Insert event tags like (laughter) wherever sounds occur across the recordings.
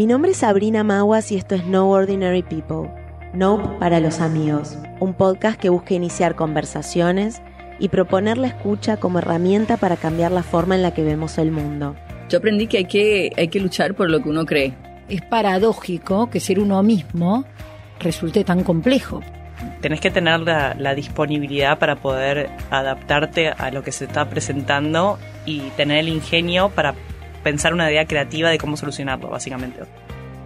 Mi nombre es Sabrina Maguas y esto es No Ordinary People. Nope para los amigos, un podcast que busca iniciar conversaciones y proponer la escucha como herramienta para cambiar la forma en la que vemos el mundo. Yo aprendí que hay que, hay que luchar por lo que uno cree. Es paradójico que ser uno mismo resulte tan complejo. Tenés que tener la, la disponibilidad para poder adaptarte a lo que se está presentando y tener el ingenio para pensar una idea creativa de cómo solucionarlo, básicamente.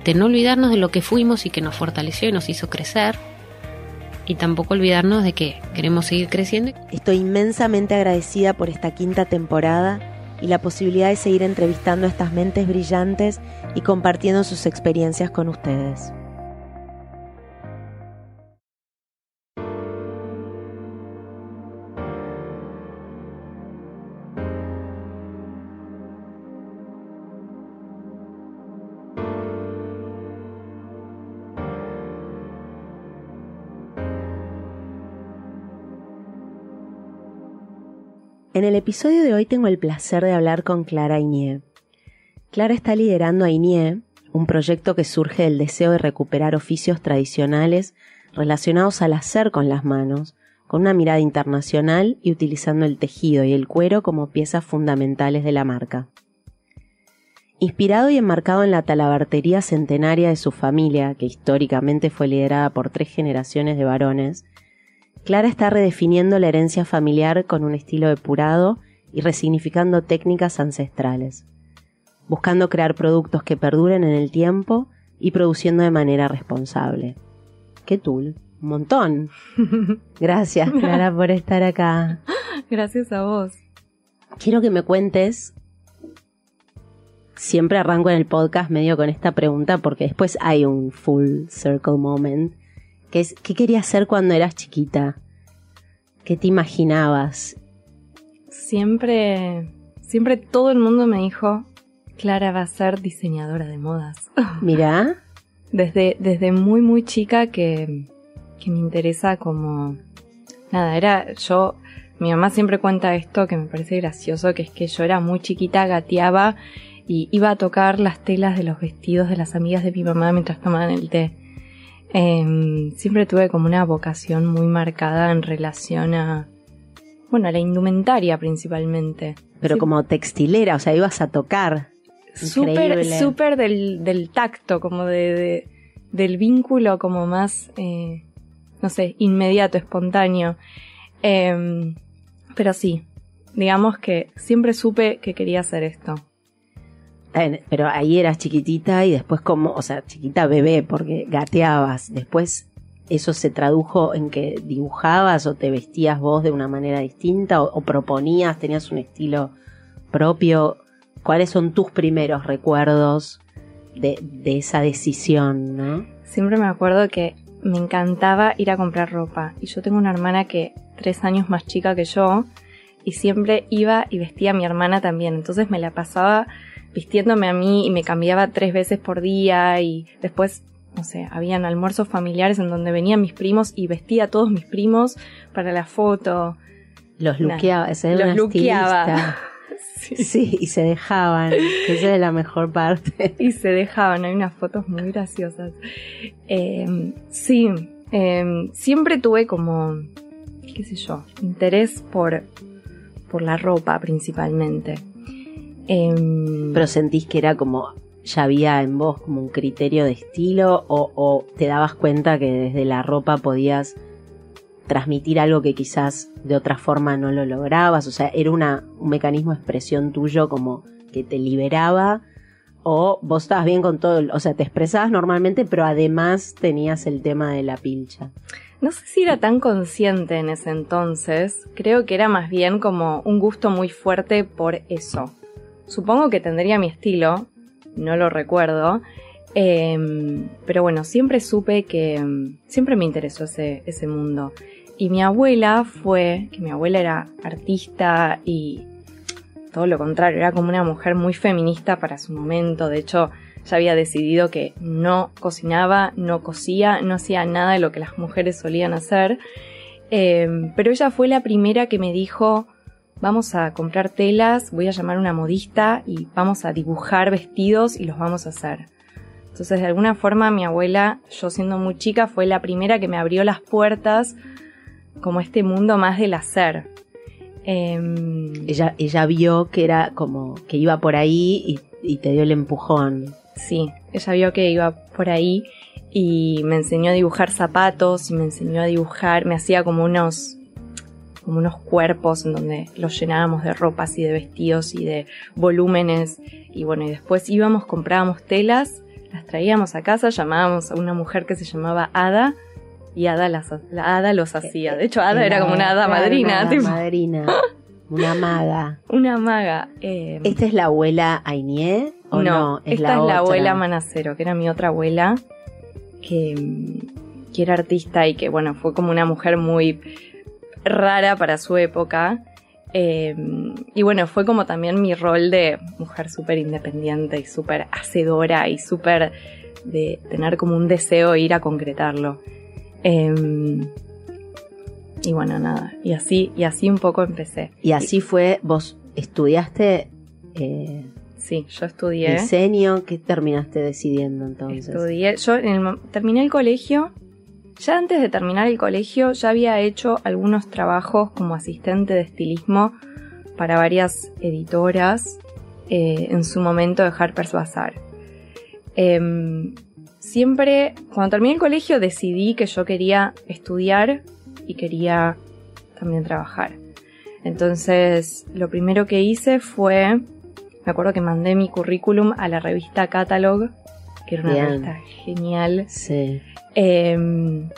De no olvidarnos de lo que fuimos y que nos fortaleció y nos hizo crecer. Y tampoco olvidarnos de que queremos seguir creciendo. Estoy inmensamente agradecida por esta quinta temporada y la posibilidad de seguir entrevistando a estas mentes brillantes y compartiendo sus experiencias con ustedes. En el episodio de hoy tengo el placer de hablar con Clara Iñé. Clara está liderando a un proyecto que surge del deseo de recuperar oficios tradicionales relacionados al hacer con las manos, con una mirada internacional y utilizando el tejido y el cuero como piezas fundamentales de la marca. Inspirado y enmarcado en la talabartería centenaria de su familia, que históricamente fue liderada por tres generaciones de varones, Clara está redefiniendo la herencia familiar con un estilo depurado y resignificando técnicas ancestrales, buscando crear productos que perduren en el tiempo y produciendo de manera responsable. ¡Qué tool! Un montón. (laughs) Gracias, Clara, por estar acá. Gracias a vos. Quiero que me cuentes. Siempre arranco en el podcast medio con esta pregunta porque después hay un full circle moment ¿qué querías hacer cuando eras chiquita? ¿Qué te imaginabas? Siempre, siempre todo el mundo me dijo, Clara va a ser diseñadora de modas. (laughs) Mira. Desde, desde muy, muy chica que, que me interesa como... Nada, era yo... Mi mamá siempre cuenta esto que me parece gracioso, que es que yo era muy chiquita, gateaba y iba a tocar las telas de los vestidos de las amigas de mi mamá mientras tomaban el té. Em, siempre tuve como una vocación muy marcada en relación a, bueno, a la indumentaria principalmente. Pero como textilera, o sea, ibas a tocar. Súper, súper del, del, tacto, como de, del vínculo como más, eh, no sé, inmediato, espontáneo. Em, pero sí, digamos que siempre supe que quería hacer esto pero ahí eras chiquitita y después como, o sea, chiquita bebé porque gateabas. Después eso se tradujo en que dibujabas o te vestías vos de una manera distinta o, proponías, tenías un estilo propio. ¿Cuáles son tus primeros recuerdos de, de esa decisión, no? Siempre me acuerdo que me encantaba ir a comprar ropa y yo tengo una hermana que tres años más chica que yo y siempre iba y vestía a mi hermana también. Entonces me la pasaba vistiéndome a mí y me cambiaba tres veces por día y después, no sé, habían almuerzos familiares en donde venían mis primos y vestía a todos mis primos para la foto. Los luqueaba, ese Los luqueaba. (laughs) Sí. y se dejaban, que esa es la mejor parte. Y se dejaban, hay unas fotos muy graciosas. Em, sí, em, siempre tuve como, qué sé yo, interés por, por la ropa principalmente. Em, Pero sentís que era como, ya había en vos como un criterio de estilo o, te dabas cuenta que desde la ropa podías transmitir algo que quizás de otra forma no lo lograbas, o sea, era una, un mecanismo de expresión tuyo como que te liberaba o vos estabas bien con todo, o sea, te expresabas normalmente, pero además tenías el tema de la pilcha. No sé si era tan consciente en ese entonces, creo que era más bien como un gusto muy fuerte por eso, Supongo que tendría mi estilo, no lo recuerdo. Em, pero bueno, siempre supe que em, siempre me interesó ese, ese mundo. Y mi abuela fue, que mi abuela era artista y todo lo contrario, era como una mujer muy feminista para su momento. De hecho, ya había decidido que no cocinaba, no cosía, no hacía nada de lo que las mujeres solían hacer. Em, pero ella fue la primera que me dijo, vamos a comprar telas, voy a llamar a una modista y vamos a dibujar vestidos y los vamos a hacer. Entonces, de alguna forma, mi abuela, yo siendo muy chica, fue la primera que me abrió las puertas como este mundo más del hacer. Em, Ella, ella vio que era como que iba por ahí y, y te dio el empujón. Sí, ella vio que iba por ahí y me enseñó a dibujar zapatos y me enseñó a dibujar, me hacía como unos como unos cuerpos en donde los llenábamos de ropas y de vestidos y de volúmenes y bueno, y después íbamos, comprábamos telas, las traíamos a casa, llamábamos a una mujer que se llamaba Ada y Ada las la Ada los hacía. De hecho, Ada era, como una era madrina, una tipo, madrina, una maga. (laughs) una maga. eh, ¿Esta es la abuela Ainie o no? esta la es la abuela Manacero, que era mi otra abuela, que, que era artista y que, bueno, fue como una mujer muy rara para su época. Eh, y bueno, fue como también mi rol de mujer súper independiente y súper hacedora y súper de tener como un deseo de ir a concretarlo. Eh, y bueno, nada, y así, y así un poco empecé. Y así fue, vos estudiaste eh, Sí, yo estudié. diseño, ¿qué terminaste decidiendo entonces? Estudié, yo en el terminé el colegio. Ya antes de terminar el colegio ya había hecho algunos trabajos como asistente de estilismo para varias editoras eh, en su momento de Harper's Bazaar. Em, siempre, cuando terminé el colegio decidí que yo quería estudiar y quería también trabajar. Entonces, lo primero que hice fue, me acuerdo que mandé mi currículum a la revista Catalog, que era una Bien. revista genial. Sí. Eh,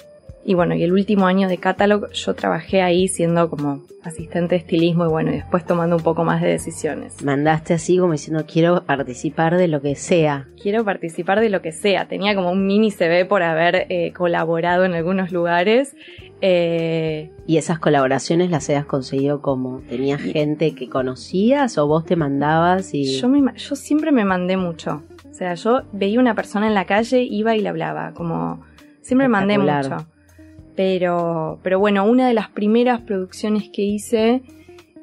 y bueno, y el último año de Catalog yo trabajé ahí siendo como asistente de estilismo y bueno, y después tomando un poco más de decisiones. Mandaste así como diciendo quiero participar de lo que sea. Quiero participar de lo que sea. Tenía como un mini CV por haber eh, colaborado en algunos lugares. Eh, ¿Y esas colaboraciones las habías conseguido como? ¿Tenías gente que conocías o vos te mandabas y...? yo, me yo siempre me mandé mucho. O sea, yo veía una persona en la calle, iba y le hablaba. Como siempre mandé mucho. Pero, pero bueno, una de las primeras producciones que hice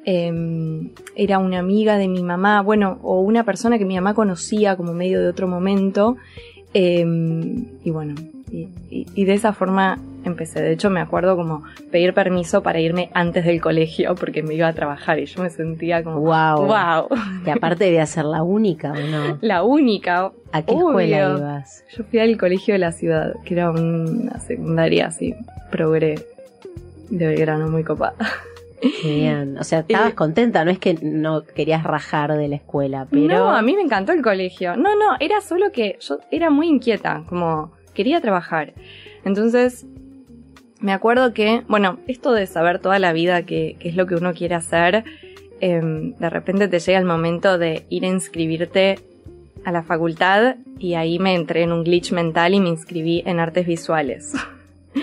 eh, era una amiga de mi mamá, bueno, o una persona que mi mamá conocía como medio de otro momento. eh, y bueno, y, y- y de esa forma empecé. De hecho, me acuerdo como pedir permiso para irme antes del colegio porque me iba a trabajar y yo me sentía como, Wow. wow, Y aparte debía ser la única, ¿o no? (laughs) la única. ¿A qué Obvio. escuela ibas? Yo fui al colegio de la ciudad, que era una secundaria así, progre de Belgrano, muy copada. Bien. O sea, estabas Eh, contenta, no es que no querías rajar de la escuela, pero... No, a mí me encantó el colegio. No, no, era solo que yo era muy inquieta, como quería trabajar. Entonces, me acuerdo que, bueno, esto de saber toda la vida qué es lo que uno quiere hacer, em, de repente te llega el momento de ir a inscribirte a la facultad y ahí me entré en un glitch mental y me inscribí en artes visuales.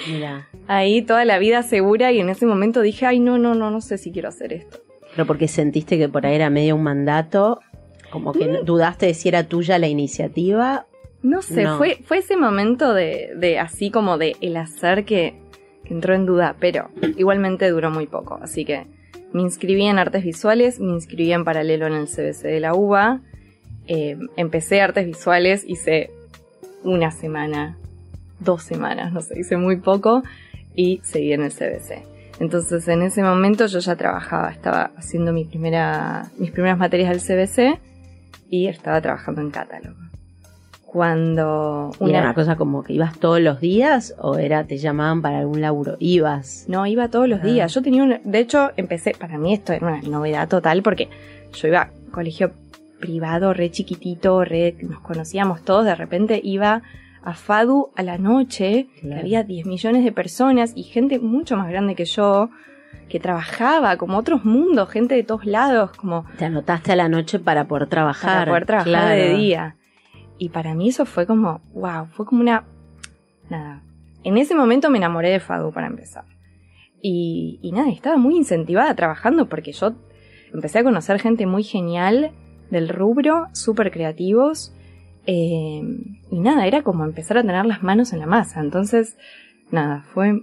Mira, (laughs) Ahí toda la vida segura y en ese momento dije, ay, no, no, no, no sé si quiero hacer esto. pero porque sentiste que por ahí era medio un mandato, como que Mm. dudaste de si era tuya la iniciativa. No sé, No. Fue, fue ese momento de, de así como de el hacer que, que entró en duda, pero igualmente duró muy poco. Así que me inscribí en artes visuales, me inscribí en paralelo en el CBC de la UBA, eh, empecé artes visuales, hice una semana, dos semanas, no sé, hice muy poco y seguí en el CBC. Entonces en ese momento yo ya trabajaba, estaba haciendo mi primera, mis primeras materias del CBC y estaba trabajando en catálogo. Cuando ¿Y era una, una cosa como que ibas todos los días o era te llamaban para algún laburo? Ibas. No, iba todos los Ah. días. Yo tenía un... De hecho, empecé... Para mí esto era una novedad total porque yo iba a colegio privado, re chiquitito, re... Nos conocíamos todos. De repente iba a FADU a la noche, que Claro. había 10 millones de personas y gente mucho más grande que yo que trabajaba como otros mundos, gente de todos lados, como Te anotaste a la noche para poder trabajar. para poder trabajar claro. de día. Y para mí eso fue como, wow, fue como una... Nada. En ese momento me enamoré de Fadu para empezar. Y, y nada, estaba muy incentivada trabajando porque yo empecé a conocer gente muy genial del rubro, súper creativos. eh, y nada, era como empezar a tener las manos en la masa. Entonces, nada, fue,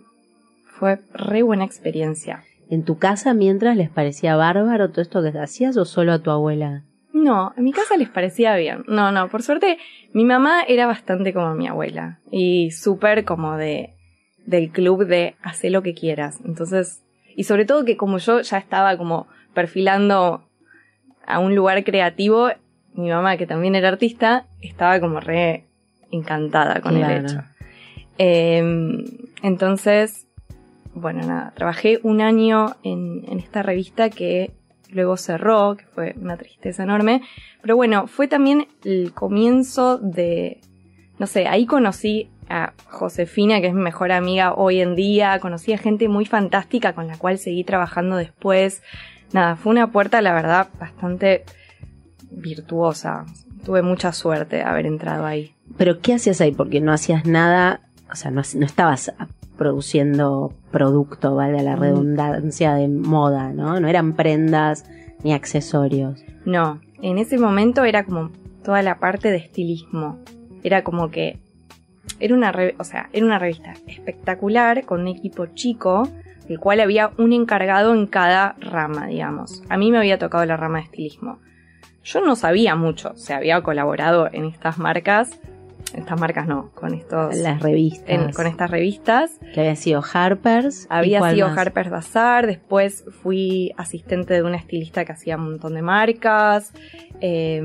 fue re buena experiencia. ¿En tu casa mientras les parecía bárbaro todo esto que hacías o solo a tu abuela? No, en mi casa les parecía bien. No, no, por suerte mi mamá era bastante como mi abuela y súper como de del club de hacer lo que quieras. Entonces, y sobre todo que como yo ya estaba como perfilando a un lugar creativo, mi mamá que también era artista estaba como re encantada con el hecho. Eh, entonces, bueno, nada, trabajé un año en, en esta revista que luego cerró, que fue una tristeza enorme. Pero bueno, fue también el comienzo de, no sé, ahí conocí a Josefina, que es mi mejor amiga hoy en día, conocí a gente muy fantástica con la cual seguí trabajando después. Nada, fue una puerta, la verdad, bastante virtuosa. Tuve mucha suerte de haber entrado ahí. Pero ¿qué hacías ahí? Porque no hacías nada, o sea, no, no estabas produciendo producto, vale la Mm. redundancia de moda, ¿no? No eran prendas ni accesorios. No, en ese momento era como toda la parte de estilismo. Era como que era una, o sea, era una revista espectacular con un equipo chico, del cual había un encargado en cada rama, digamos. A mí me había tocado la rama de estilismo. Yo no sabía mucho, o sea, había colaborado en estas marcas, estas marcas no, con estos, Las revistas. en- con estas revistas. Que había sido Harper's. ¿y Había sido más? Harper's Bazaar, después fui asistente de una estilista que hacía un montón de marcas. eh,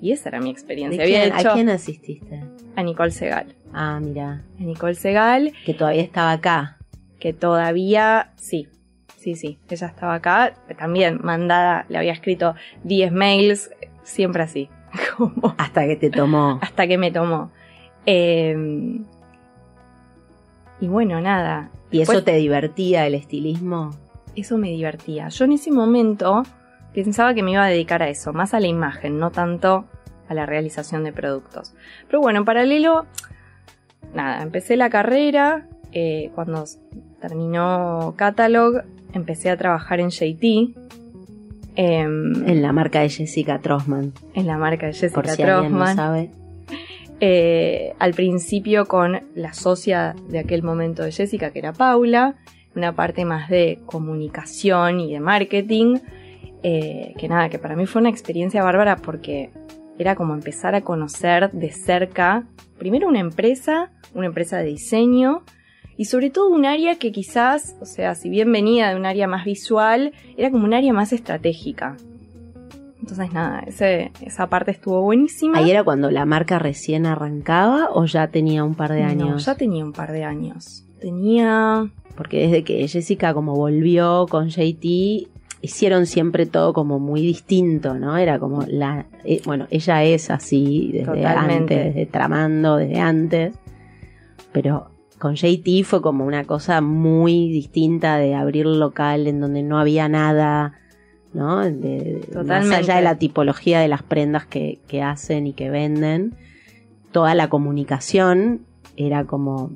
y esa era mi ¿De experiencia. Había quién- hecho ¿A quién asististe? a Nicole Segal. Ah, mira, A Nicole Segal, que todavía estaba acá. que todavía, sí, sí, sí, ella estaba acá, también mandada, le había escrito 10 mails, siempre así, (laughs) como Hasta que te tomó. hasta que me tomó. Eh, y bueno, nada, ¿Y eso te divertía el estilismo? eso me divertía. Yo en ese momento pensaba que me iba a dedicar a eso, más a la imagen, no tanto a la realización de productos. Pero bueno, en paralelo, nada, empecé la carrera, eh, cuando terminó Catalog, empecé a trabajar en JT, em, En la marca de Jessica Trossman. en la marca de Jessica Por si alguien no Trossman. sabe. Eh, al principio con la socia de aquel momento de Jessica, que era Paula, una parte más de comunicación y de marketing, eh, que nada, que para mí fue una experiencia bárbara porque era como empezar a conocer de cerca, primero una empresa, una empresa de diseño, y sobre todo un área que quizás, o sea, si bien venía de un área más visual, era como un área más estratégica. Entonces nada, ese- esa parte estuvo buenísima. ¿Ahí era cuando la marca recién arrancaba o ya tenía un par de No, años? ya tenía un par de años. Tenía. Porque desde que Jessica como volvió con JT, hicieron siempre todo como muy distinto, ¿no? Era como la... eh, bueno, ella es así desde Totalmente. antes, desde tramando, desde antes. Pero con JT fue como una cosa muy distinta de abrir local en donde no había nada, ¿no? De- más allá de la tipología de las prendas que, que hacen y que venden, toda la comunicación era como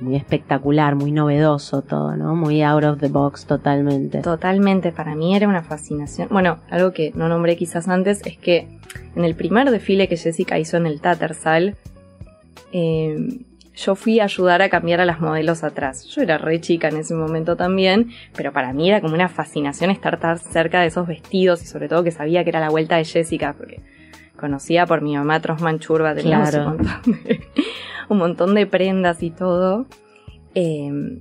muy espectacular, muy novedoso todo, ¿no? Muy out of the box totalmente. Totalmente, para mí era una fascinación. Bueno, algo que no nombré quizás antes es que en el primer desfile que Jessica hizo en el Tattersall, eh, yo fui a ayudar a cambiar a las modelos atrás. Yo era re chica en ese momento también, pero para mí era como una fascinación estar tan cerca de esos vestidos y sobre todo que sabía que era la vuelta de Jessica, porque conocía por mi mamá Trosman Churba, teníamos Claro. un, montón de, (laughs) un montón de prendas y todo. Eh,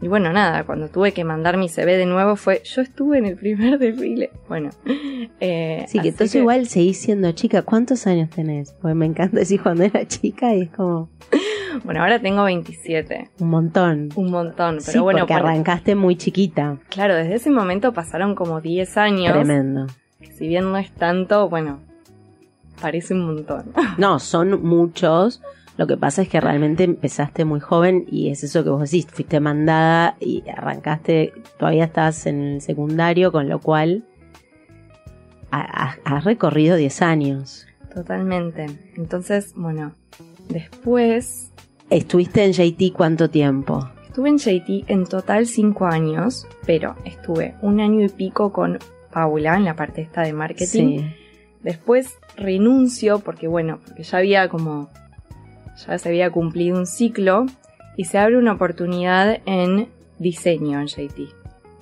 y bueno, nada, cuando tuve que mandar mi CV de nuevo fue, yo estuve en el primer desfile. Bueno, eh, Sí, que entonces igual seguís siendo chica. ¿Cuántos años tenés? Porque me encanta decir cuando era chica y es como Bueno, ahora tengo 27, un montón. un montón, pero sí, bueno, porque por- arrancaste muy chiquita. claro, desde ese momento pasaron como 10 años. Tremendo. Si bien no es tanto, bueno, parece un montón. (laughs) No, son muchos. Lo que pasa es que realmente empezaste muy joven y es eso que vos decís, fuiste mandada y arrancaste, todavía estás en el secundario, con lo cual ha- ha- has recorrido 10 años. Totalmente. Entonces, bueno, después ¿Estuviste en JT cuánto tiempo? estuve en JT en total 5 años, pero estuve un año y pico con Paula en la parte esta de marketing. Sí. Después renuncio porque bueno, porque ya había como ya se había cumplido un ciclo y se abre una oportunidad en diseño en JT.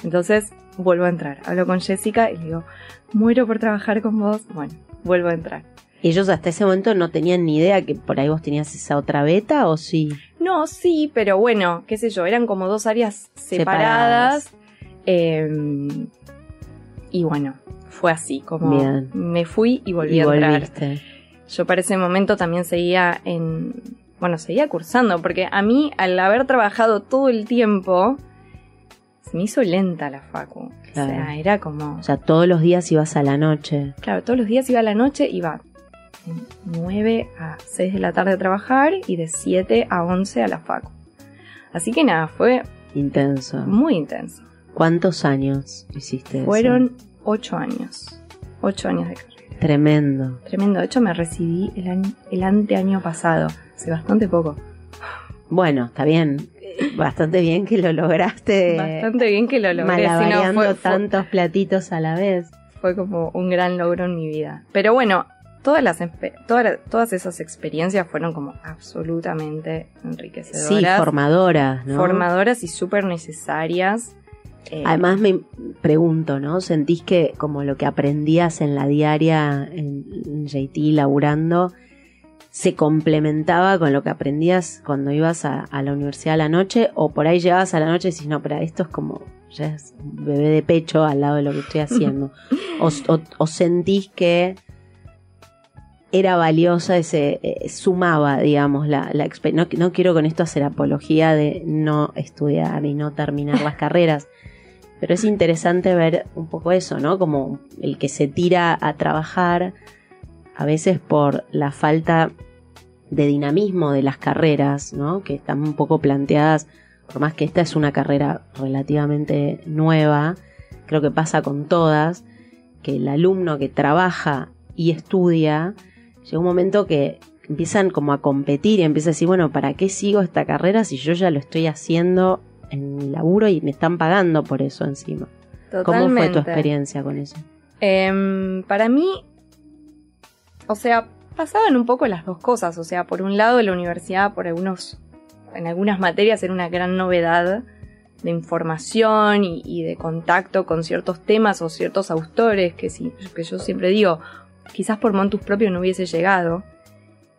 Entonces vuelvo a entrar. Hablo con Jessica y le digo, muero por trabajar con vos. Bueno, vuelvo a entrar. ¿Ellos hasta ese momento no tenían ni idea que por ahí vos tenías esa otra beta o sí? No, sí, pero bueno, qué sé yo, eran como dos áreas separadas. Eh, y bueno, fue así, como Bien. me fui y volví y a entrar. volviste. Yo para ese momento también seguía en, bueno, seguía cursando, porque a mí al haber trabajado todo el tiempo, se me hizo lenta la facu. Claro. O sea, era como, O sea, todos los días ibas a la noche. claro, todos los días iba a la noche, iba 9 a 6 de la tarde a trabajar y de 7 a 11 a la facu. Así que nada, fue Intenso. muy intenso. ¿Cuántos años hiciste eso? Fueron 8 años. 8 años de carrera. Tremendo. Tremendo. De hecho, me recibí el, año, el anteaño pasado. Hace bastante poco. Bueno, está bien. Bastante bien que lo lograste. Bastante bien que lo logré. Si no, fue- tantos platitos a la vez. fue como un gran logro en mi vida. Pero bueno, todas, las, todas, todas esas experiencias fueron como absolutamente Sí, enriquecedoras. formadoras, ¿no? formadoras y súper necesarias. Eh, Además me pregunto, ¿no? ¿Sentís que como lo que aprendías en la diaria en, en JT laburando se complementaba con lo que aprendías cuando ibas a, a la universidad a la noche? ¿O por ahí llegabas a la noche y decís, no, pero esto es como, ya es un bebé de pecho al lado de lo que estoy haciendo? (laughs) o, o- o sentís que era valiosa, ese eh, sumaba, digamos, la, la exper- no, no quiero con esto hacer apología de no estudiar y no terminar las (laughs) carreras, pero es interesante ver un poco eso, ¿no? Como el que se tira a trabajar, a veces por la falta de dinamismo de las carreras, ¿no? Que están un poco planteadas, por más que esta es una carrera relativamente nueva, creo que pasa con todas, que el alumno que trabaja y estudia, llega un momento que empiezan como a competir y empieza a decir, bueno, ¿para qué sigo esta carrera si yo ya lo estoy haciendo en mi laburo y me están pagando por eso encima? ¿Cómo fue tu totalmente. experiencia con eso? Em, para mí, o sea, pasaban un poco las dos cosas. O sea, por un lado, la universidad, por algunos, en algunas materias, era una gran novedad de información y, y de contacto con ciertos temas o ciertos autores que, sí, que yo siempre digo, quizás por montus propio no hubiese llegado.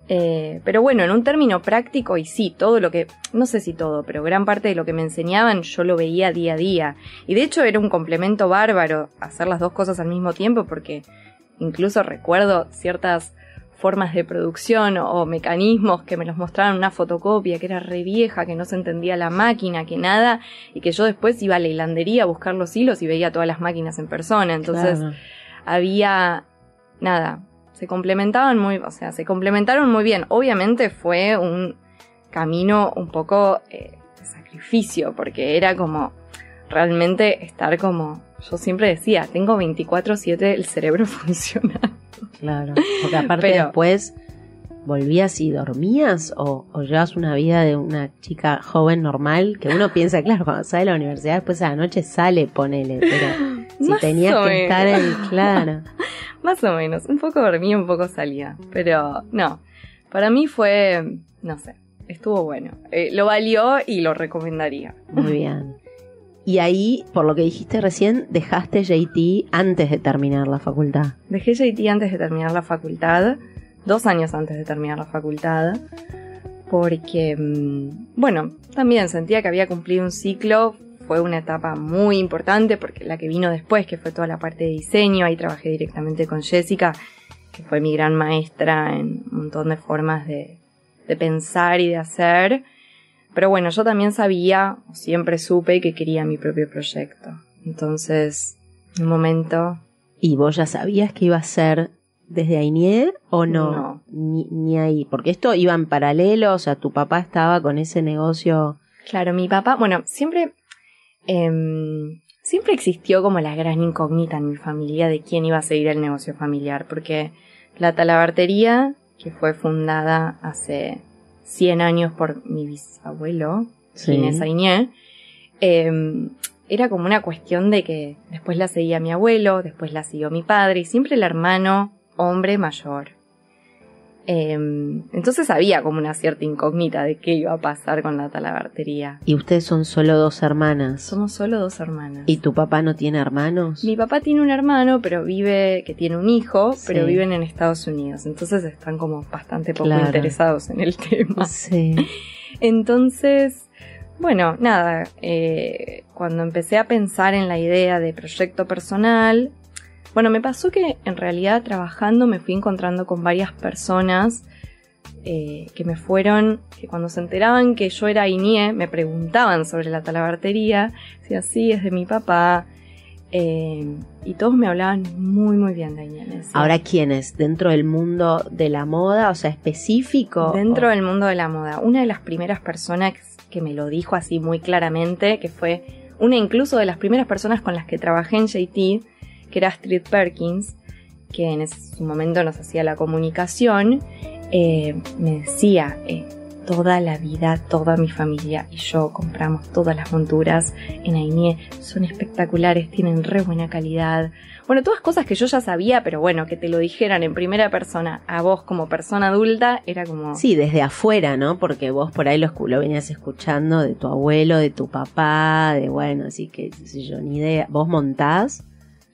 Eh, pero bueno, en un término práctico, y sí, todo lo que, no sé si todo, pero gran parte de lo que me enseñaban yo lo veía día a día. Y de hecho era un complemento bárbaro hacer las dos cosas al mismo tiempo porque incluso recuerdo ciertas formas de producción o, mecanismos que me los mostraban en una fotocopia que era re vieja, que no se entendía la máquina, que nada, y que yo después iba a la hilandería a buscar los hilos y veía todas las máquinas en persona. Entonces Claro. había nada, se complementaban muy, o sea, se complementaron muy bien. Obviamente fue un camino un poco eh, de sacrificio, porque era como realmente estar como, yo siempre decía, tengo 24/7 el cerebro (laughs) funcionando. Claro, porque aparte Pero- después volvías y dormías o, o llevas una vida de una chica joven normal que uno piensa, claro, cuando sale de la universidad después a la noche sale, ponele, pero (laughs) si Más tenías que estar en, claro, (laughs) Más o menos, un poco dormía, un poco salía, pero no, para mí fue, no sé, estuvo bueno. Eh, lo valió y lo recomendaría. muy (laughs) bien. Y ahí, por lo que dijiste recién, dejaste JT antes de terminar la facultad. Dejé JT antes de terminar la facultad, dos años antes de terminar la facultad, porque, mm, bueno, también sentía que había cumplido un ciclo, fue una etapa muy importante, porque la que vino después, que fue toda la parte de diseño, ahí trabajé directamente con Jessica, que fue mi gran maestra en un montón de formas de, de pensar y de hacer. Pero bueno, yo también sabía, siempre supe que quería mi propio proyecto. Entonces, en un momento ¿Y vos ya sabías que iba a ser desde Ainier o no? No. Ni, ni ahí, porque esto iba en paralelo, o sea, tu papá estaba con ese negocio. Claro, mi papá, bueno, siempre, em, siempre existió como la gran incógnita en mi familia de quién iba a seguir el negocio familiar, porque la talabartería, que fue fundada hace 100 años por mi bisabuelo, Ginés Ainier, em, era como una cuestión de que después la seguía mi abuelo, después la siguió mi padre y siempre el hermano hombre mayor. Em, entonces había como una cierta incógnita de qué iba a pasar con la talabartería. ¿Y ustedes son solo dos hermanas? Somos solo dos hermanas. ¿Y tu papá no tiene hermanos? Mi papá tiene un hermano, pero vive, que tiene un hijo, Sí. pero viven en Estados Unidos. Entonces están como bastante poco Claro. interesados en el (laughs) tema. Sí. Entonces, bueno, nada, eh, cuando empecé a pensar en la idea de proyecto personal, bueno, me pasó que en realidad trabajando me fui encontrando con varias personas eh, que me fueron, que cuando se enteraban que yo era INIE, me preguntaban sobre la talabartería, decía, sí, es de mi papá, eh, y todos me hablaban muy, muy bien de INIE. Ahora, ¿quiénes? ¿Dentro del mundo de la moda? O sea, específico. Dentro ¿O- del mundo de la moda, una de las primeras personas que me lo dijo así muy claramente, que fue una incluso de las primeras personas con las que trabajé en JT, que era Astrid Perkins, que en ese momento nos hacía la comunicación, eh, me decía, eh, toda la vida, toda mi familia y yo compramos todas las monturas en Ainé, son espectaculares, tienen re buena calidad. Bueno, todas cosas que yo ya sabía, pero bueno, que te lo dijeran en primera persona a vos como persona adulta, era como... Sí, desde afuera, ¿no? Porque vos por ahí lo, lo venías escuchando de tu abuelo, de tu papá, de bueno, así que, qué sé yo, ni idea. ¿Vos montás?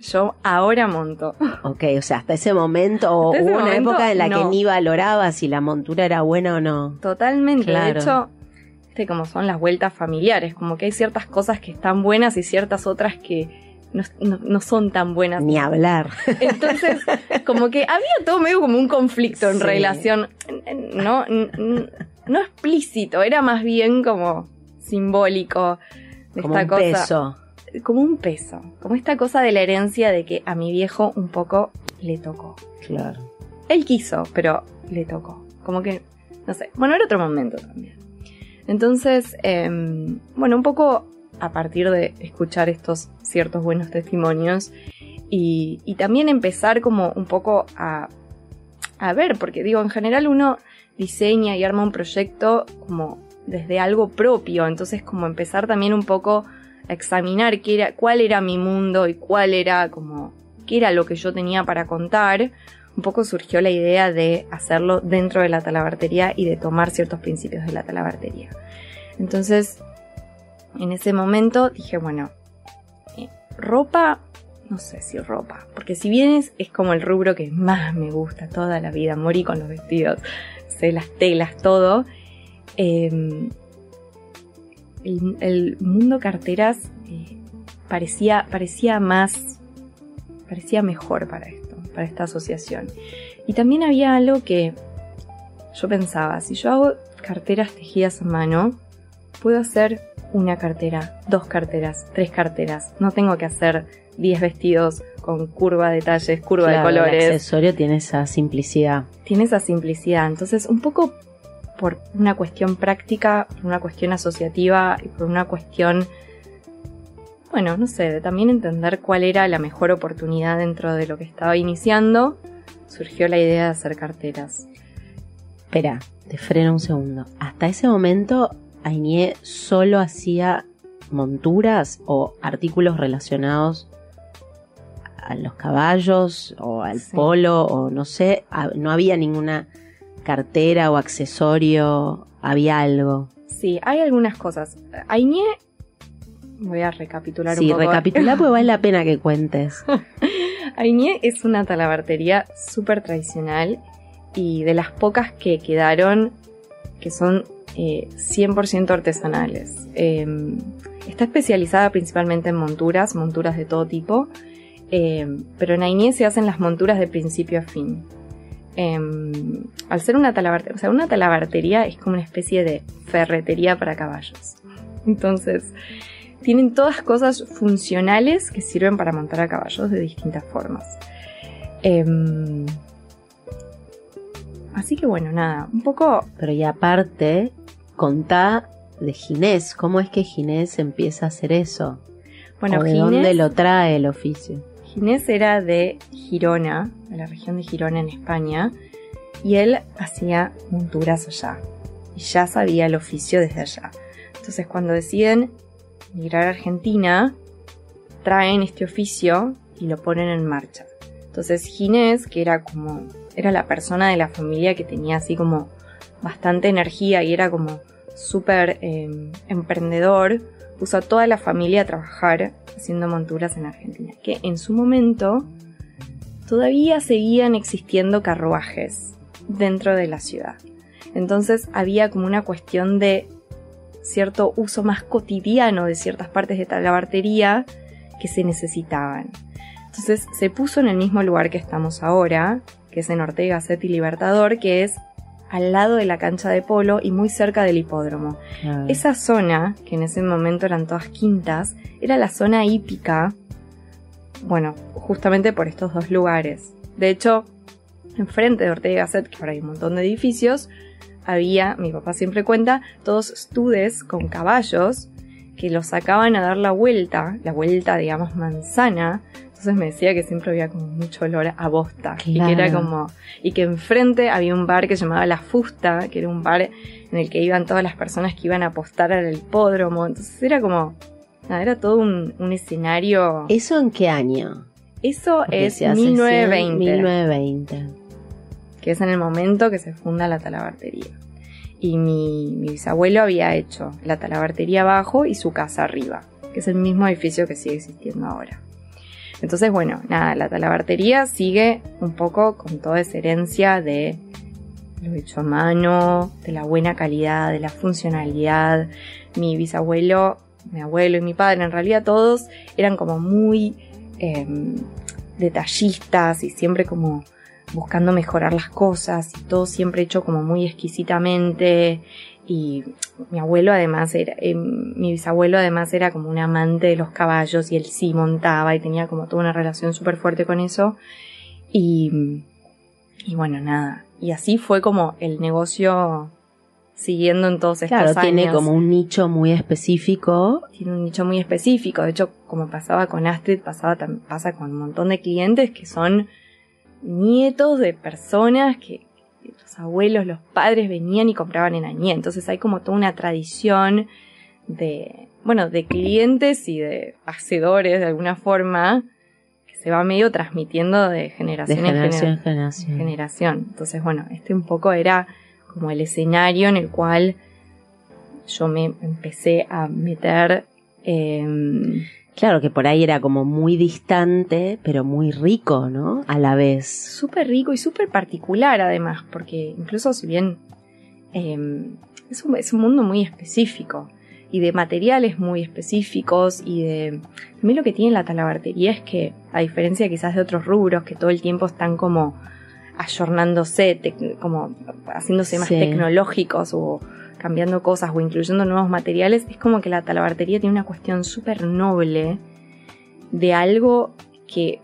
Yo ahora monto. Ok, o sea, hasta ese momento, o ese hubo una época en la que ni valorabas si la montura era buena o no. Totalmente. Claro. De hecho, este como son las vueltas familiares, como que hay ciertas cosas que están buenas y ciertas otras que no, no- no son tan buenas. Ni hablar. Entonces, como que había todo medio como un conflicto en Sí. relación, no, no explícito, era más bien como simbólico de Como esta un cosa. peso. Como un peso, como esta cosa de la herencia de que a mi viejo un poco le tocó. Claro. Él quiso, pero le tocó. Como que, no sé. Bueno, era otro momento también. Entonces, em, bueno, un poco a partir de escuchar estos ciertos buenos testimonios y, y también empezar como un poco a, a ver, porque digo, en general uno diseña y arma un proyecto como desde algo propio, entonces como empezar también un poco examinar qué era, cuál era mi mundo y cuál era como, qué era lo que yo tenía para contar, un poco surgió la idea de hacerlo dentro de la talabartería y de tomar ciertos principios de la talabartería. Entonces, en ese momento dije, bueno, eh, ropa, no sé si ropa, porque si bien es, es como el rubro que más me gusta toda la vida, morí con los vestidos, sé las telas, todo, eh, el, el mundo carteras eh, parecía, parecía más, parecía mejor para esto, para esta asociación. Y también había algo que yo pensaba, si yo hago carteras tejidas a mano, puedo hacer una cartera, dos carteras, tres carteras. No tengo que hacer 10 vestidos con curva de talles, curva Claro, de El colores. accesorio tiene esa simplicidad. Tiene esa simplicidad. Entonces, un poco por una cuestión práctica, por una cuestión asociativa y por una cuestión, bueno, no sé, de también entender cuál era la mejor oportunidad dentro de lo que estaba iniciando, surgió la idea de hacer carteras. Espera, te freno un segundo. Hasta ese momento, Ainie solo hacía monturas o artículos relacionados a los caballos o al Sí. polo o no sé, no había ninguna cartera o accesorio, había algo. Sí, hay algunas cosas. Ainie, voy a recapitular Sí, un poco. recapitulá porque vale la pena que cuentes. (laughs) Ainie es una talabartería súper tradicional y de las pocas que quedaron que son eh, 100% artesanales. Eh, está especializada principalmente en monturas, monturas de todo tipo, eh, pero en Ainie se hacen las monturas de principio a fin. Eh, al ser una talabartería, o sea, una talabartería es como una especie de ferretería para caballos. Entonces, tienen todas cosas funcionales que sirven para montar a caballos de distintas formas. Em, así que bueno, nada, un poco Pero y aparte, contá de Ginés, ¿cómo es que Ginés empieza a hacer eso? bueno, ¿O de Ginés, dónde lo trae el oficio? Ginés era de Girona, de la región de Girona en España, y él hacía monturas allá. Y ya sabía el oficio desde allá. Entonces cuando deciden migrar a Argentina, traen este oficio y lo ponen en marcha. Entonces Ginés, que era como era la persona de la familia que tenía así como bastante energía y era como súper eh, emprendedor, puso a toda la familia a trabajar haciendo monturas en Argentina. Que en su momento todavía seguían existiendo carruajes dentro de la ciudad. Entonces había como una cuestión de cierto uso más cotidiano de ciertas partes de talabartería que se necesitaban. Entonces se puso en el mismo lugar que estamos ahora, que es en Ortega Set y Libertador, que es al lado de la cancha de polo y muy cerca del hipódromo. Ah. Esa zona, que en ese momento eran todas quintas, era la zona hípica, bueno, justamente por estos dos lugares. De hecho, enfrente de Ortega Gasset, que ahora hay un montón de edificios, había, mi papá siempre cuenta, todos estudes con caballos que los sacaban a dar la vuelta, la vuelta, digamos, manzana. Entonces me decía que siempre había como mucho olor a bosta. Y que era Claro. como. Y que enfrente había un bar que se llamaba La Fusta, que era un bar en el que iban todas las personas que iban a apostar al hipódromo. Entonces era como. nada, era todo un, un escenario. ¿Eso en qué año? Eso Porque es se hace 1920 1920. que es en el momento que se funda la talabartería. Y mi, mi bisabuelo había hecho la talabartería abajo y su casa arriba, que es el mismo edificio que sigue existiendo ahora. Entonces, bueno, nada, la talabartería sigue un poco con toda esa herencia de lo hecho a mano, de la buena calidad, de la funcionalidad. Mi bisabuelo, mi abuelo y mi padre, en realidad todos eran como muy em, detallistas y siempre como buscando mejorar las cosas y todo siempre hecho como muy exquisitamente y mi abuelo además era eh, mi bisabuelo además era como un amante de los caballos y él sí montaba y tenía como toda una relación súper fuerte con eso y y bueno nada y así fue como el negocio siguiendo en todos estos Claro, tiene años. como un nicho muy específico. tiene un nicho muy específico. De hecho, como pasaba con Astrid, pasaba, pasa con un montón de clientes que son nietos de personas que los abuelos, los padres venían y compraban en Añé. Entonces hay como toda una tradición de, bueno, de clientes y de hacedores de alguna forma que se va medio transmitiendo de De generación en generación en gener- generación. generación. Entonces, bueno, este un poco era como el escenario en el cual yo me empecé a meter. em, Claro que por ahí era como muy distante, pero muy rico, ¿no? A la vez. súper rico y súper particular además, porque incluso si bien em, es, un, es un mundo muy específico y de materiales muy específicos y de... Mí lo que tiene la talabartería es que, a diferencia quizás de otros rubros que todo el tiempo están como ayornándose, como haciéndose más Sí. tecnológicos o cambiando cosas o incluyendo nuevos materiales, es como que la talabartería tiene una cuestión súper noble de algo que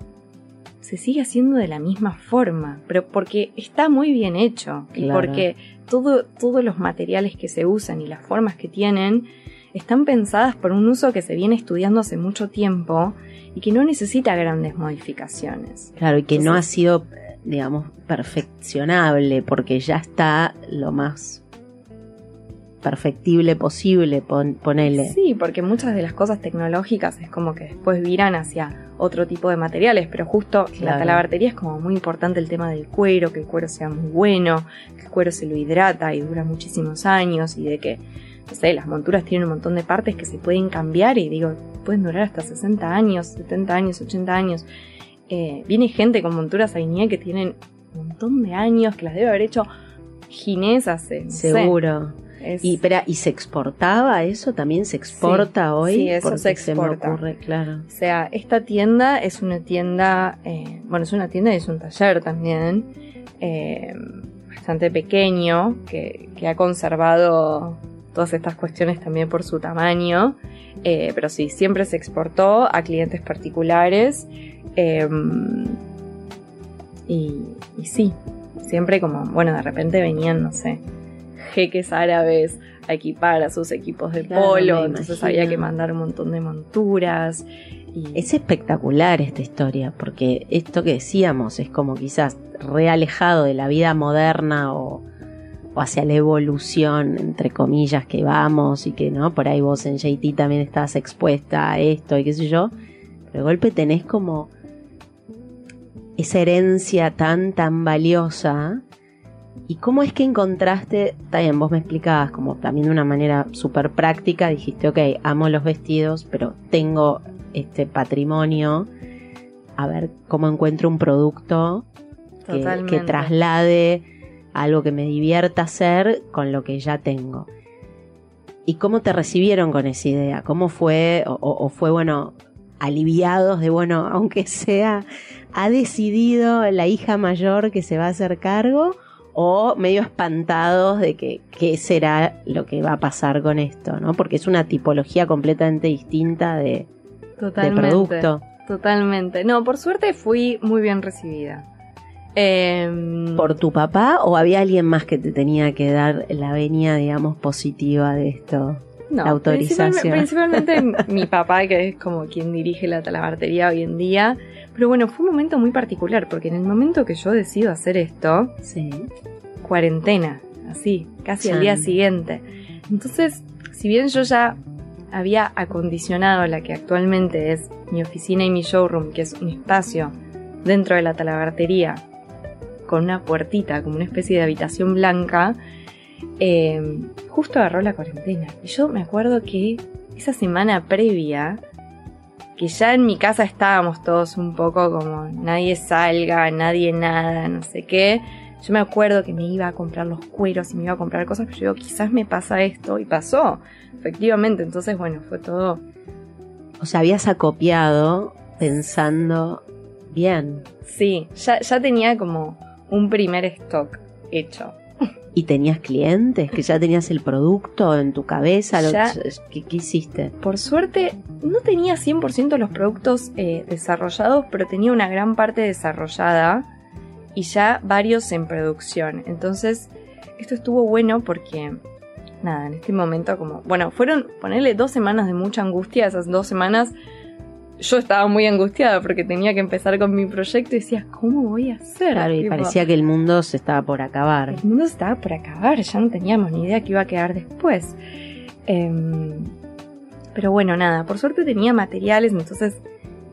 se sigue haciendo de la misma forma, pero porque está muy bien hecho y porque todo, todos los materiales que se usan y las formas que tienen están pensadas por un uso que se viene estudiando hace mucho tiempo y que no necesita grandes modificaciones. Claro, y que no ha sido, digamos, perfeccionable, porque ya está lo más perfectible posible, pon- ponele. Sí, porque muchas de las cosas tecnológicas es como que después viran hacia otro tipo de materiales, pero justo en la talabartería es como muy importante el tema del cuero, que el cuero sea muy bueno, que el cuero se lo hidrata y dura muchísimos años y de que, no sé, las monturas tienen un montón de partes que se pueden cambiar y digo, pueden durar hasta 60 años, 70 años, 80 años. Eh, viene gente con monturas Ainier que tienen un montón de años, que las debe haber hecho Ginés hace, no sé, Seguro. Es- Y, espera, ¿y se exportaba eso? ¿También se exporta hoy? sí, eso Porque se me exporta. ocurre, claro. O sea, esta tienda es una tienda, eh, bueno, es una tienda y es un taller también, eh, bastante pequeño, que, que ha conservado todas estas cuestiones también por su tamaño, eh, pero sí, siempre se exportó a clientes particulares. eh, y, y sí, siempre como, bueno, de repente venían, no sé, jeques árabes a equipar a sus equipos de Claro, polo, entonces imagino. había que mandar un montón de monturas. Y Es espectacular esta historia, porque esto que decíamos es como quizás realejado de la vida moderna o, o hacia la evolución, entre comillas, que vamos y que no, por ahí vos en JT también estás expuesta a esto y qué sé yo, pero de golpe tenés como esa herencia tan, tan valiosa. ¿Y cómo es que encontraste, también vos me explicabas como también de una manera súper práctica, dijiste, ok, amo los vestidos, pero tengo este patrimonio, a ver cómo encuentro un producto que, que traslade algo que me divierta hacer con lo que ya tengo. ¿Y cómo te recibieron con esa idea? ¿Cómo fue? O fue, bueno, aliviados de, bueno, (laughs) aunque sea, ha decidido la hija mayor que se va a hacer cargo? ¿O medio espantados de que qué será lo que va a pasar con esto? ¿no? Porque es una tipología completamente distinta de, de Totalmente. producto. Totalmente. No, por suerte fui muy bien recibida. Em, ¿Por tu papá o había alguien más que te tenía que dar la venia, digamos, positiva de esto? no, la autorización. Principalmente, principalmente mi papá, que es como quien dirige la talabartería hoy en día. Pero bueno, fue un momento muy particular, porque en el momento que yo decido hacer esto, Sí. cuarentena, así, casi al Chan. día siguiente. Entonces, si bien yo ya había acondicionado la que actualmente es mi oficina y mi showroom, que es un espacio dentro de la talabartería, con una puertita, como una especie de habitación blanca, eh, justo agarró la cuarentena. Y yo me acuerdo que esa semana previa, que ya en mi casa estábamos todos un poco como nadie salga, nadie nada, no sé qué. Yo me acuerdo que me iba a comprar los cueros y me iba a comprar cosas, pero yo digo, quizás me pasa esto, y pasó, efectivamente. Entonces, bueno, fue todo. O sea, habías acopiado pensando bien. Sí, ya, ya tenía como un primer stock hecho. ¿Y tenías clientes? ¿Que ya tenías el producto en tu cabeza? Lo- Ya. ¿Qué, qué hiciste? Por suerte, no tenía 100% los productos eh, desarrollados, pero tenía una gran parte desarrollada y ya varios en producción. Entonces, esto estuvo bueno porque, nada, en este momento como, bueno, fueron ponerle dos semanas de mucha angustia, esas dos semanas yo estaba muy angustiada porque tenía que empezar con mi proyecto y decía, ¿cómo voy a hacer? Claro, y Tipo, parecía que el mundo se estaba por acabar. el mundo estaba por acabar, ya no teníamos ni idea qué iba a quedar después. Em, pero bueno, nada, por suerte tenía materiales, entonces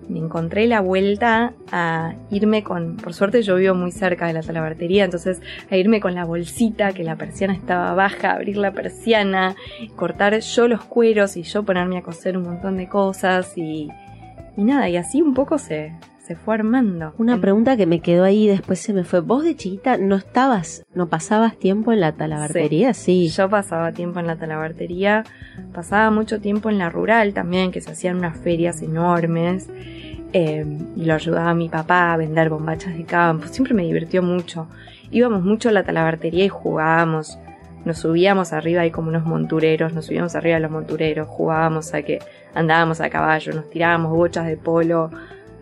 me encontré la vuelta a irme con, por suerte yo vivo muy cerca de la talabartería, entonces a irme con la bolsita, que la persiana estaba baja, abrir la persiana, cortar yo los cueros y yo ponerme a coser un montón de cosas y, y nada, y así un poco se, se fue armando. Una pregunta que me quedó ahí después se me fue. ¿Vos de chiquita no estabas, no pasabas tiempo en la talabartería? Sí. Yo pasaba tiempo en la talabartería, pasaba mucho tiempo en la rural también, que se hacían unas ferias enormes. eh, y lo ayudaba a mi papá a vender bombachas de campo. Siempre me divirtió mucho. Íbamos mucho a la talabartería y jugábamos. Nos subíamos arriba, hay como unos montureros, nos subíamos arriba de los montureros, jugábamos a que andábamos a caballo, nos tirábamos bochas de polo,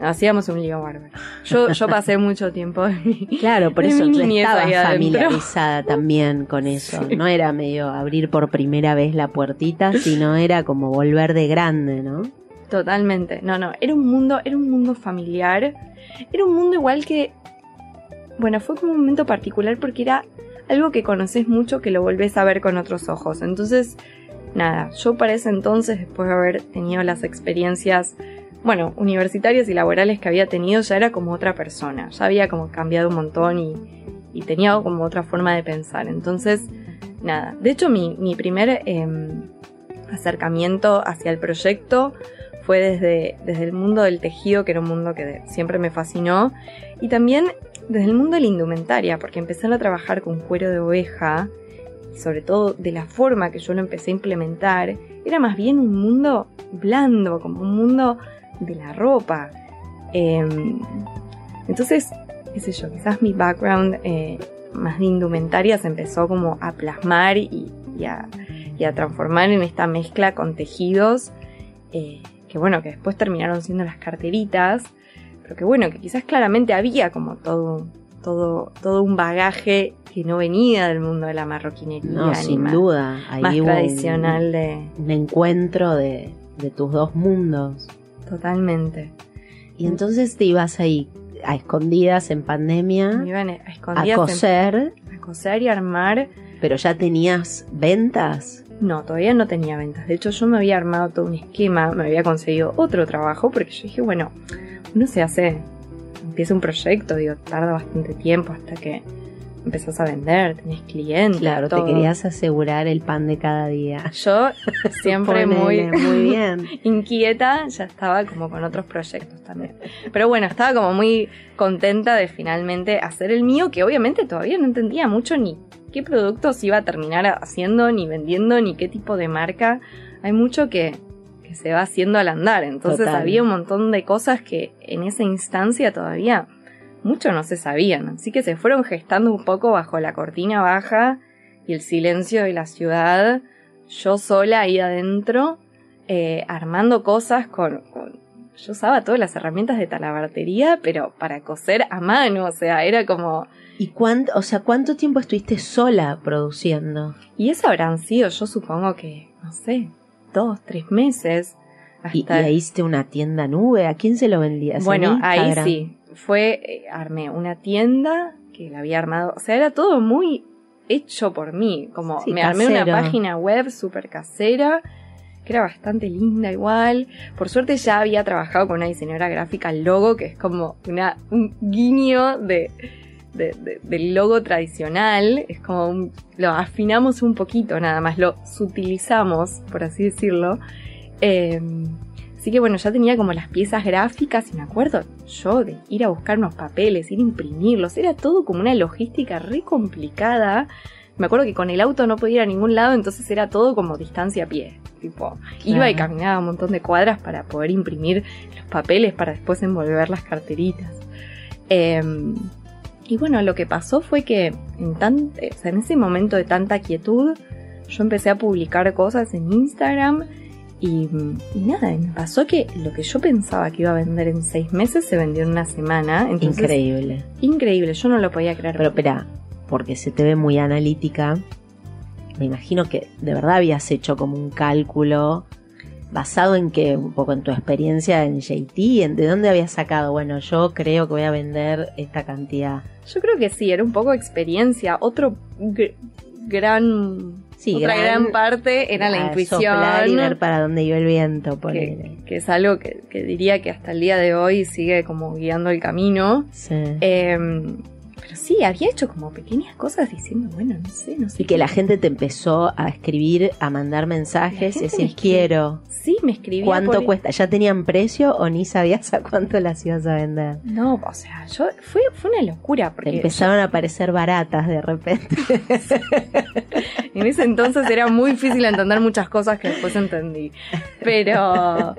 hacíamos un lío bárbaro. Yo, yo pasé mucho tiempo mi, Claro, por eso ahí adentro. familiarizada (laughs) también con eso. Sí. No era medio abrir por primera vez la puertita, sino era como volver de grande, ¿no? Totalmente. No, no, era un mundo, era un mundo familiar. Era un mundo igual que bueno, fue como un momento particular porque era algo que conoces mucho que lo volvés a ver con otros ojos. Entonces, nada, yo para ese entonces, después de haber tenido las experiencias, bueno, universitarias y laborales que había tenido, ya era como otra persona. Ya había como cambiado un montón y, y tenía como otra forma de pensar. Entonces, nada. De hecho, mi, mi primer em, acercamiento hacia el proyecto fue desde, desde el mundo del tejido, que era un mundo que siempre me fascinó, y también desde el mundo de la indumentaria, porque empecé a trabajar con cuero de oveja, sobre todo de la forma que yo lo empecé a implementar, era más bien un mundo blando, como un mundo de la ropa. Em, entonces, qué sé yo, quizás mi background eh, más de indumentaria se empezó como a plasmar y, y a, y a transformar en esta mezcla con tejidos, eh, que bueno, que después terminaron siendo las carteritas, pero que bueno, que quizás claramente había como todo, todo, todo un bagaje que no venía del mundo de la marroquinería, No, sin más, duda. Ahí más hubo un- tradicional de Un, encuentro de, de tus dos mundos. totalmente. Y entonces te ibas ahí a escondidas en pandemia Me iban a a escondidas coser, en- a coser y armar. pero ya tenías ventas. No, todavía no tenía ventas. De hecho, yo me había armado todo un esquema, me había conseguido otro trabajo, porque yo dije, bueno, uno se hace empieza un proyecto, digo, tarda bastante tiempo hasta que empezás a vender, tenés clientes. Claro, todo. te querías asegurar el pan de cada día. Yo (laughs) siempre muy, muy bien. (laughs) inquieta, ya estaba como con otros proyectos también. Pero bueno, estaba como muy contenta de finalmente hacer el mío, que obviamente todavía no entendía mucho ni qué productos iba a terminar haciendo, ni vendiendo, ni qué tipo de marca. Hay mucho que, que se va haciendo al andar, entonces Total. había un montón de cosas que en esa instancia todavía mucho no se sabían, así que se fueron gestando un poco bajo la cortina baja y el silencio de la ciudad, yo sola ahí adentro, eh, armando cosas con, con- Yo usaba todas las herramientas de talabartería, pero para coser a mano, o sea, era como... ¿Y cuánto, o sea, cuánto tiempo estuviste sola produciendo? Y eso habrán sido, yo supongo que, no sé, dos, tres meses. Y, y ahí hiciste una tienda nube. ¿A quién se lo vendías? ¿En Bueno, ahí sí. Fue, eh, armé una tienda que la había armado, o sea, era todo muy hecho por mí, como Sí, me armé una página web súper casera, que era bastante linda igual. Por suerte ya había trabajado con una diseñadora gráfica logo, que es como una, un guiño de, de- de- del logo tradicional, es como un- lo afinamos un poquito nada más, lo sutilizamos, por así decirlo. Eh, Así que bueno, ya tenía como las piezas gráficas y me acuerdo yo de ir a buscar unos papeles, ir a imprimirlos, era todo como una logística re complicada. Me acuerdo que con el auto no podía ir a ningún lado, entonces era todo como distancia a pie. Tipo, iba y caminaba un montón de cuadras para poder imprimir los papeles para después envolver las carteritas. Em, y bueno, lo que pasó fue que en, tan, o sea, en ese momento de tanta quietud, yo empecé a publicar cosas en Instagram y, y nada, y me pasó que lo que yo pensaba que iba a vender en seis meses se vendió en una semana. Entonces, Increíble. Increíble, yo no lo podía creer. Pero espera, porque se te ve muy analítica, me imagino que de verdad habías hecho como un cálculo basado en que un poco en tu experiencia en JT, en de dónde habías sacado, bueno, yo creo que voy a vender esta cantidad. Yo creo que sí, era un poco experiencia. Otro gr- gran, Sí, otra gran, parte era la intuición. y ver para dónde iba el viento, por que, que es algo que, que diría que hasta el día de hoy sigue como guiando el camino. Sí. Eh, pero sí, había hecho como pequeñas cosas diciendo, bueno, no sé, no sé. Y que la gente te empezó a escribir, a mandar mensajes y decir quiero. Sí, me escribía. ¿Cuánto por- cuesta? ¿Ya tenían precio o ni sabías a cuánto las ibas a vender? No, o sea, yo fue, fue una locura Te porque empezaron a parecer baratas de repente. (laughs) En ese entonces era muy difícil entender muchas cosas que después entendí. Pero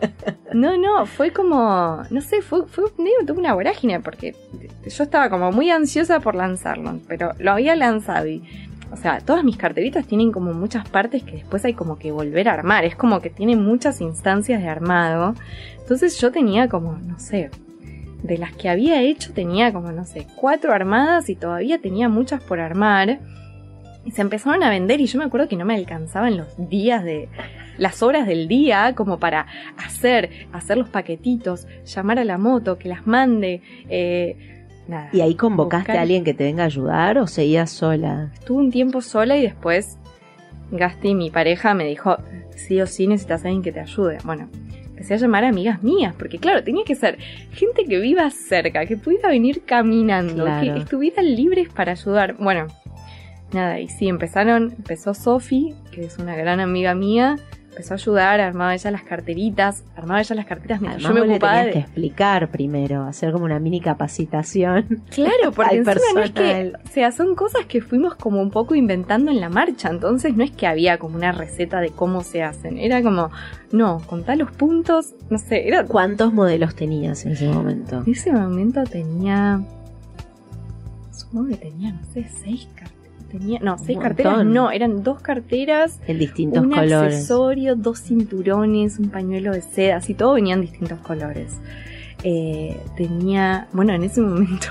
no, no, fue como, no sé, fue, fue tuve una vorágine porque yo estaba como muy ansiosa por lanzarlo, pero lo había lanzado y, o sea, todas mis carteritas tienen como muchas partes que después hay como que volver a armar, es como que tienen muchas instancias de armado. Entonces yo tenía como, no sé, de las que había hecho tenía como, no sé, cuatro armadas y todavía tenía muchas por armar. Se empezaron a vender y yo me acuerdo que no me alcanzaban los días de las horas del día como para hacer, hacer los paquetitos, llamar a la moto, que las mande, eh, nada. ¿Y ahí convocaste Buscar- a alguien que te venga a ayudar o seguías sola? Estuve un tiempo sola y después Gasti, mi pareja, me dijo, sí o sí necesitas a alguien que te ayude. Bueno, empecé a llamar a amigas mías, porque claro, tenía que ser gente que viva cerca, que pudiera venir caminando, Claro. que estuvieran libres para ayudar. Bueno, nada, y sí, empezaron, empezó Sofi, que es una gran amiga mía, empezó a ayudar, armaba ella las carteritas, armaba ella las carteritas mientras Además, yo me le ocupaba de... que explicar primero, hacer como una mini capacitación. Claro, (laughs) porque encima no es que, personal. o sea, son cosas que fuimos como un poco inventando en la marcha, entonces no es que había como una receta de cómo se hacen, era como, no, contá los puntos, no sé, era... ¿Cuántos modelos tenías en ese momento? En ese momento tenía, supongo que tenía, no sé, seis carteras, tenía, no, seis carteras, montón. no, eran dos carteras, En distintos un colores. accesorio, dos cinturones, un pañuelo de seda, así todo venía en distintos colores. Eh, tenía, bueno, en ese (laughs) momento,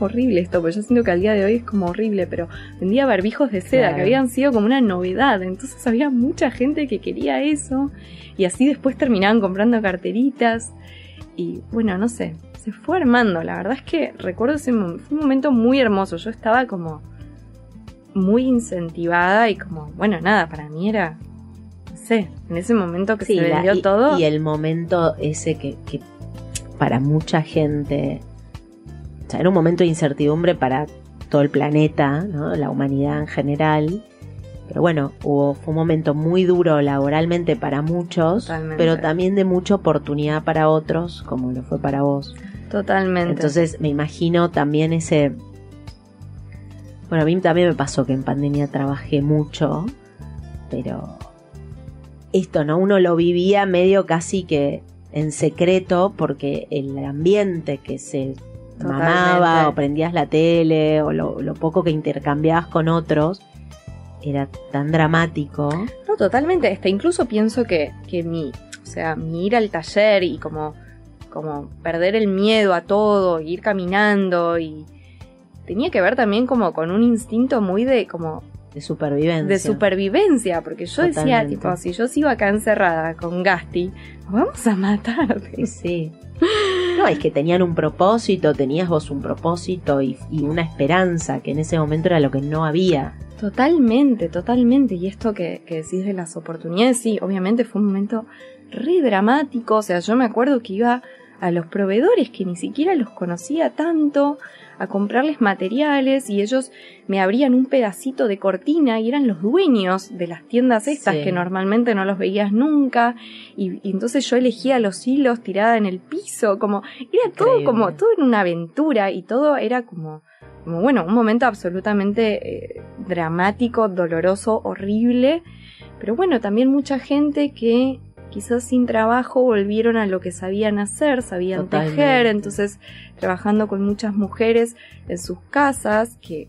horrible esto, porque yo siento que al día de hoy es como horrible, pero vendía barbijos de seda Claro. que habían sido como una novedad, entonces había mucha gente que quería eso y así después terminaban comprando carteritas y bueno, no sé, se fue armando, la verdad es que recuerdo ese momento, fue un momento muy hermoso, yo estaba como muy incentivada y como, bueno, nada, para mí era, no sé, en ese momento que Sí, se la- vendió y, todo. y el momento ese que, que para mucha gente o sea, era un momento de incertidumbre para todo el planeta, ¿no? la humanidad en general. Pero bueno, hubo, fue un momento muy duro laboralmente para muchos, Totalmente. pero también de mucha oportunidad para otros, como lo fue para vos. Totalmente. Entonces me imagino también ese... Bueno, a mí también me pasó que en pandemia trabajé mucho, pero esto, ¿no? Uno lo vivía medio casi que en secreto porque el ambiente que se Totalmente. mamaba o prendías la tele o lo, lo poco que intercambiabas con otros era tan dramático. No, totalmente. Este, incluso pienso que, que mi, o sea, mi ir al taller y como, como perder el miedo a todo, ir caminando y tenía que ver también como con un instinto muy de como De supervivencia. de supervivencia, porque yo decía, tipo, si yo sigo acá encerrada con Gasti, vamos a matar. (laughs) Sí, sí. No, es que tenían un propósito, tenías vos un propósito y, y una esperanza, que en ese momento era lo que no había. Totalmente, totalmente. Y esto que, que decís de las oportunidades, sí, obviamente fue un momento re dramático. O sea, yo me acuerdo que iba a los proveedores que ni siquiera los conocía tanto a comprarles materiales y ellos me abrían un pedacito de cortina y eran los dueños de las tiendas estas Sí. que normalmente no los veías nunca y, y entonces yo elegía los hilos tirada en el piso como era todo Increíble. como todo en una aventura y todo era como como bueno, un momento absolutamente eh, dramático, doloroso, horrible, pero bueno, también mucha gente que quizás sin trabajo volvieron a lo que sabían hacer, sabían Totalmente. tejer, entonces trabajando con muchas mujeres en sus casas, que,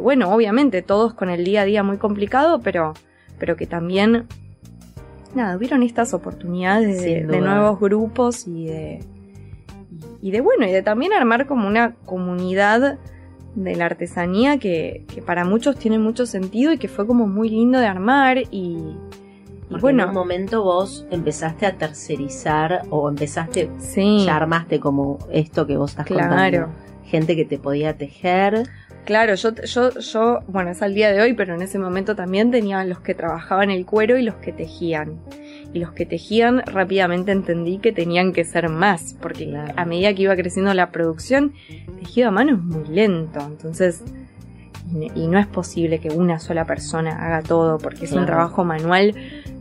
bueno, obviamente todos con el día a día muy complicado, pero, pero que también, nada, hubieron estas oportunidades de, nuevos grupos y de, y de bueno, y de también armar como una comunidad de la artesanía que, que para muchos tiene mucho sentido y que fue como muy lindo de armar y Porque bueno, en un momento vos empezaste a tercerizar o empezaste, sí, ya armaste como esto que vos estás claro. contando. Gente que te podía tejer. Claro, yo, yo, yo, bueno, es al día de hoy, pero en ese momento también tenían los que trabajaban el cuero y los que tejían. Y los que tejían rápidamente entendí que tenían que ser más, porque Claro. a medida que iba creciendo la producción, tejido a mano es muy lento. Entonces, y, no es posible que una sola persona haga todo, porque es un trabajo manual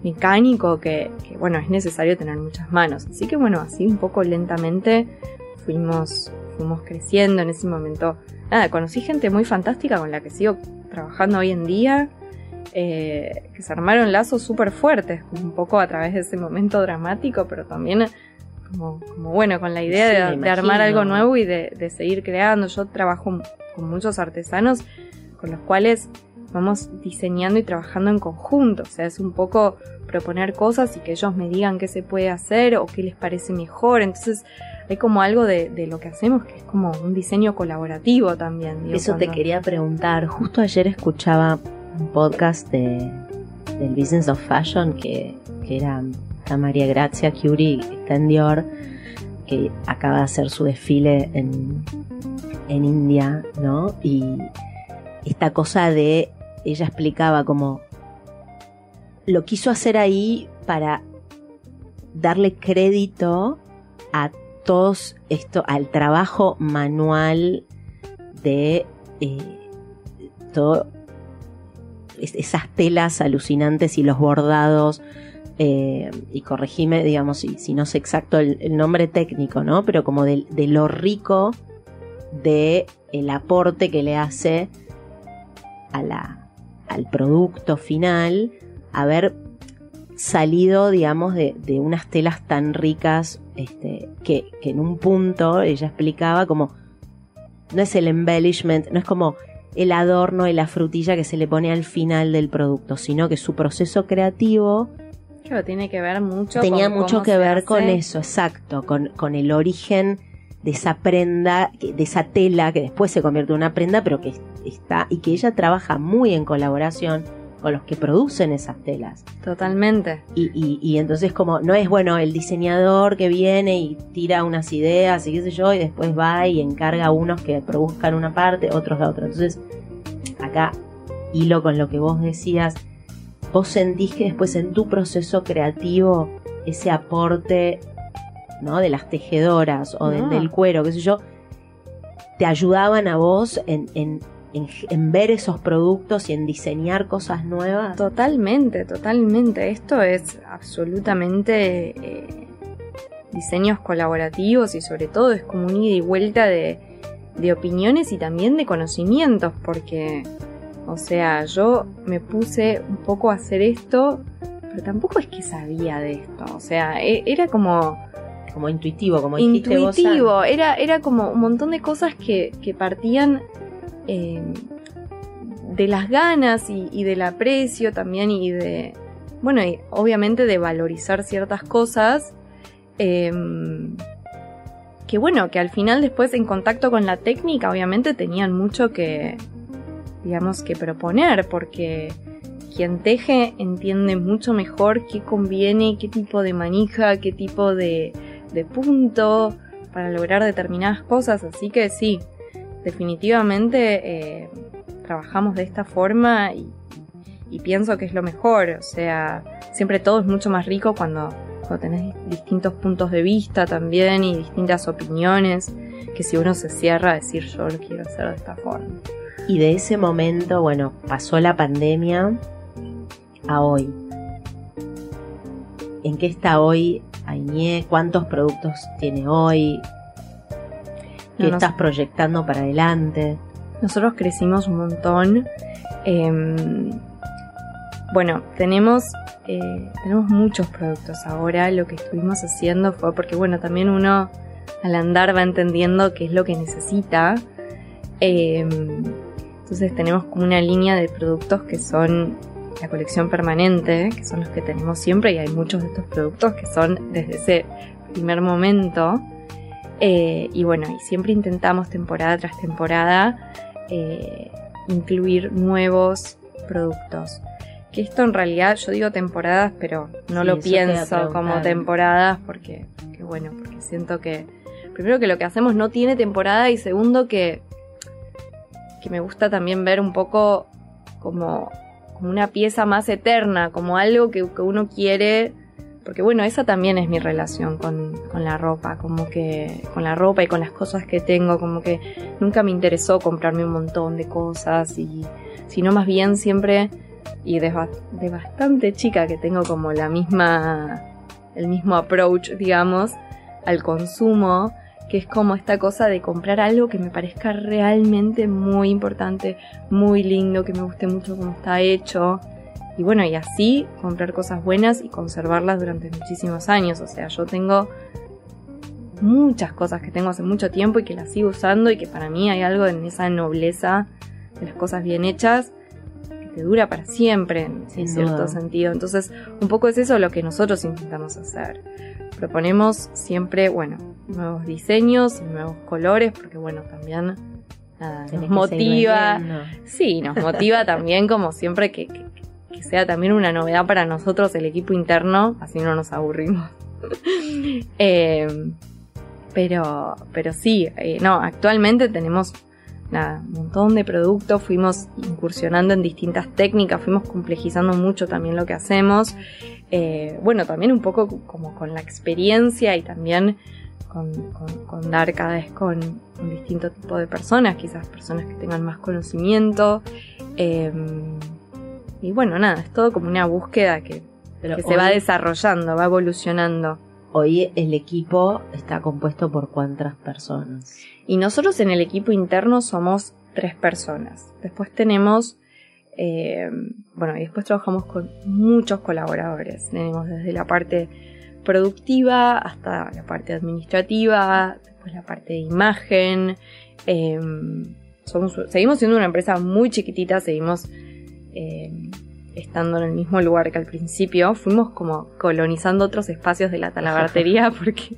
mecánico que, que, bueno, es necesario tener muchas manos. Así que bueno, así un poco lentamente fuimos, fuimos creciendo en ese momento nada, conocí gente muy fantástica con la que sigo trabajando hoy en día, eh, que se armaron lazos súper fuertes, un poco a través de ese momento dramático, pero también como, como bueno, con la idea Sí, de, armar algo nuevo y de, de seguir creando. Yo trabajo con muchos artesanos con los cuales vamos diseñando y trabajando en conjunto, o sea, es un poco proponer cosas y que ellos me digan qué se puede hacer o qué les parece mejor, entonces hay como algo de, de lo que hacemos que es como un diseño colaborativo también. digo, Eso te quería preguntar. Justo ayer escuchaba un podcast de, del Business of Fashion que, que era está María Grazia Curie, que está en Dior, que acaba de hacer su desfile en, en India, ¿no? Y esta cosa de, ella explicaba como, lo quiso hacer ahí para darle crédito a todos esto, al trabajo manual de eh, todo es- esas telas alucinantes y los bordados eh, y corregime digamos si, si no sé exacto el, nombre técnico no pero como de, de lo rico de el aporte que le hace a la, al producto final haber salido, digamos, de, de unas telas tan ricas este, que, que en un punto ella explicaba como no es el embellishment, no es como el adorno y la frutilla que se le pone al final del producto, sino que su proceso creativo Claro, tiene que ver mucho tenía con mucho que ver hace. con eso, exacto, con, con el origen de esa prenda, de esa tela que después se convierte en una prenda, pero que está y que ella trabaja muy en colaboración con los que producen esas telas. Totalmente. Y, y, y entonces como no es bueno el diseñador que viene y tira unas ideas y qué sé yo, y después va y encarga a unos que produzcan una parte, otros la otra. Entonces, acá hilo con lo que vos decías, vos sentís que después en tu proceso creativo ese aporte ¿no? de las tejedoras o del, cuero, qué sé yo, te ayudaban a vos en, en, en, en ver esos productos y en diseñar cosas nuevas. Totalmente, totalmente. Esto es absolutamente eh, diseños colaborativos y sobre todo es como un ida y vuelta de, de opiniones y también de conocimientos, porque, o sea, yo me puse un poco a hacer esto, pero tampoco es que sabía de esto, o sea, e- era como Como intuitivo, como dijiste vos. intuitivo, era, era como un montón de cosas que, que partían eh, de las ganas y, y del aprecio también y de, bueno, y obviamente de valorizar ciertas cosas. eh, que bueno, que al final después en contacto con la técnica obviamente tenían mucho que, digamos, que proponer, porque quien teje entiende mucho mejor qué conviene, qué tipo de manija, qué tipo de, de punto para lograr determinadas cosas. Así que sí, definitivamente eh, trabajamos de esta forma y, y pienso que es lo mejor. O sea, siempre todo es mucho más rico cuando, cuando tenés distintos puntos de vista también y distintas opiniones que si uno se cierra a decir yo lo quiero hacer de esta forma. Y de ese momento, bueno, pasó la pandemia a hoy. ¿En qué está hoy Ainie? ¿Cuántos productos tiene hoy? ¿Qué No, no estás sé. proyectando para adelante? Nosotros crecimos un montón. Em, bueno, tenemos, eh, tenemos muchos productos ahora. Lo que estuvimos haciendo fue porque, bueno, también uno al andar va entendiendo qué es lo que necesita. Em, entonces tenemos como una línea de productos que son la colección permanente, que son los que tenemos siempre, y hay muchos de estos productos que son desde ese primer momento. Eh, y bueno, y siempre intentamos temporada tras temporada eh, incluir nuevos productos. Que esto en realidad, yo digo temporadas, pero no Sí, lo pienso como temporadas porque, que bueno, porque siento que primero que lo que hacemos no tiene temporada y segundo que, que me gusta también ver un poco como, como una pieza más eterna, como algo que, que uno quiere porque bueno, esa también es mi relación con, con la ropa, como que con la ropa y con las cosas que tengo, como que nunca me interesó comprarme un montón de cosas y sino más bien siempre y de, de bastante chica que tengo como la misma el mismo approach, digamos, al consumo, que es como esta cosa de comprar algo que me parezca realmente muy importante, muy lindo, que me guste mucho cómo está hecho. Y bueno, y así comprar cosas buenas y conservarlas durante muchísimos años. O sea, yo tengo muchas cosas que tengo hace mucho tiempo y que las sigo usando y que para mí hay algo en esa nobleza de las cosas bien hechas que te dura para siempre en, cierto sentido. Entonces, un poco es eso lo que nosotros intentamos hacer. Proponemos siempre, bueno, nuevos diseños y nuevos colores porque bueno, también nada, nos motiva. Sí, nos motiva (laughs) también como siempre que, que- que sea también una novedad para nosotros el equipo interno, así no nos aburrimos. (laughs) Eh, pero, pero sí, eh, no, actualmente tenemos nada, un montón de productos, fuimos incursionando en distintas técnicas, fuimos complejizando mucho también lo que hacemos. Eh, bueno, también un poco como con la experiencia y también con, con- con dar cada vez con un distinto tipo de personas, quizás personas que tengan más conocimiento. Eh, y bueno, nada, es todo como una búsqueda que, Pero que se va desarrollando, va evolucionando. Hoy el equipo está compuesto por cuántas personas. Y nosotros en el equipo interno somos tres personas. Después tenemos, eh, bueno, y después trabajamos con muchos colaboradores. Tenemos desde la parte productiva hasta la parte administrativa, después la parte de imagen. eh, somos, seguimos siendo una empresa muy chiquitita, seguimos eh, estando en el mismo lugar que al principio. Fuimos como colonizando otros espacios de la talabartería (laughs) porque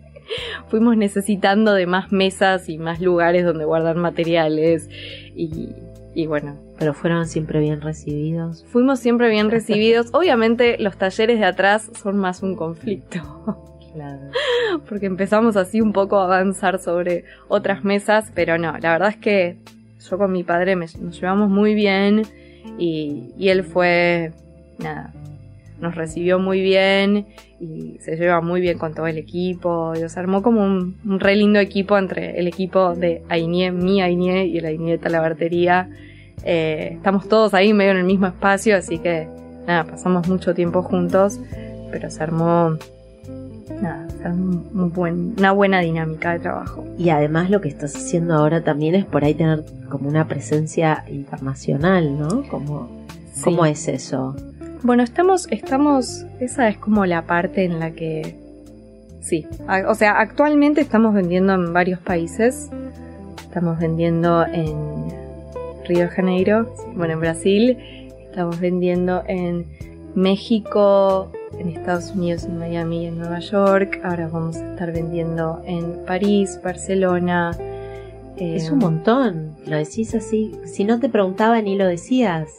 fuimos necesitando de más mesas y más lugares donde guardar materiales y, y bueno, Pero fueron siempre bien recibidos. fuimos siempre bien recibidos. (laughs) Obviamente los talleres de atrás son más un conflicto Claro. (laughs) porque empezamos así un poco a avanzar sobre otras mesas, pero no, la verdad es que yo con mi padre me- nos llevamos muy bien y, y él fue, nada, nos recibió muy bien y se lleva muy bien con todo el equipo. Y se armó como un, un re lindo equipo entre el equipo de Ainie, mi Ainie y el Ainie de Talabartería. Eh, estamos todos ahí medio en el mismo espacio, así que nada, pasamos mucho tiempo juntos, pero se armó nada, se armó un buen, una buena dinámica de trabajo. Y además lo que estás haciendo ahora también es por ahí tener como una presencia internacional, ¿no? Como, Sí. ¿Cómo es eso? Bueno, estamos, estamos, esa es como la parte en la que, sí, o sea, actualmente estamos vendiendo en varios países, estamos vendiendo en Río de Janeiro, bueno, en Brasil, estamos vendiendo en México, en Estados Unidos, en Miami y en Nueva York, ahora vamos a estar vendiendo en París, Barcelona. eh, Es un montón, lo decís así. Si no te preguntaba ni lo decías.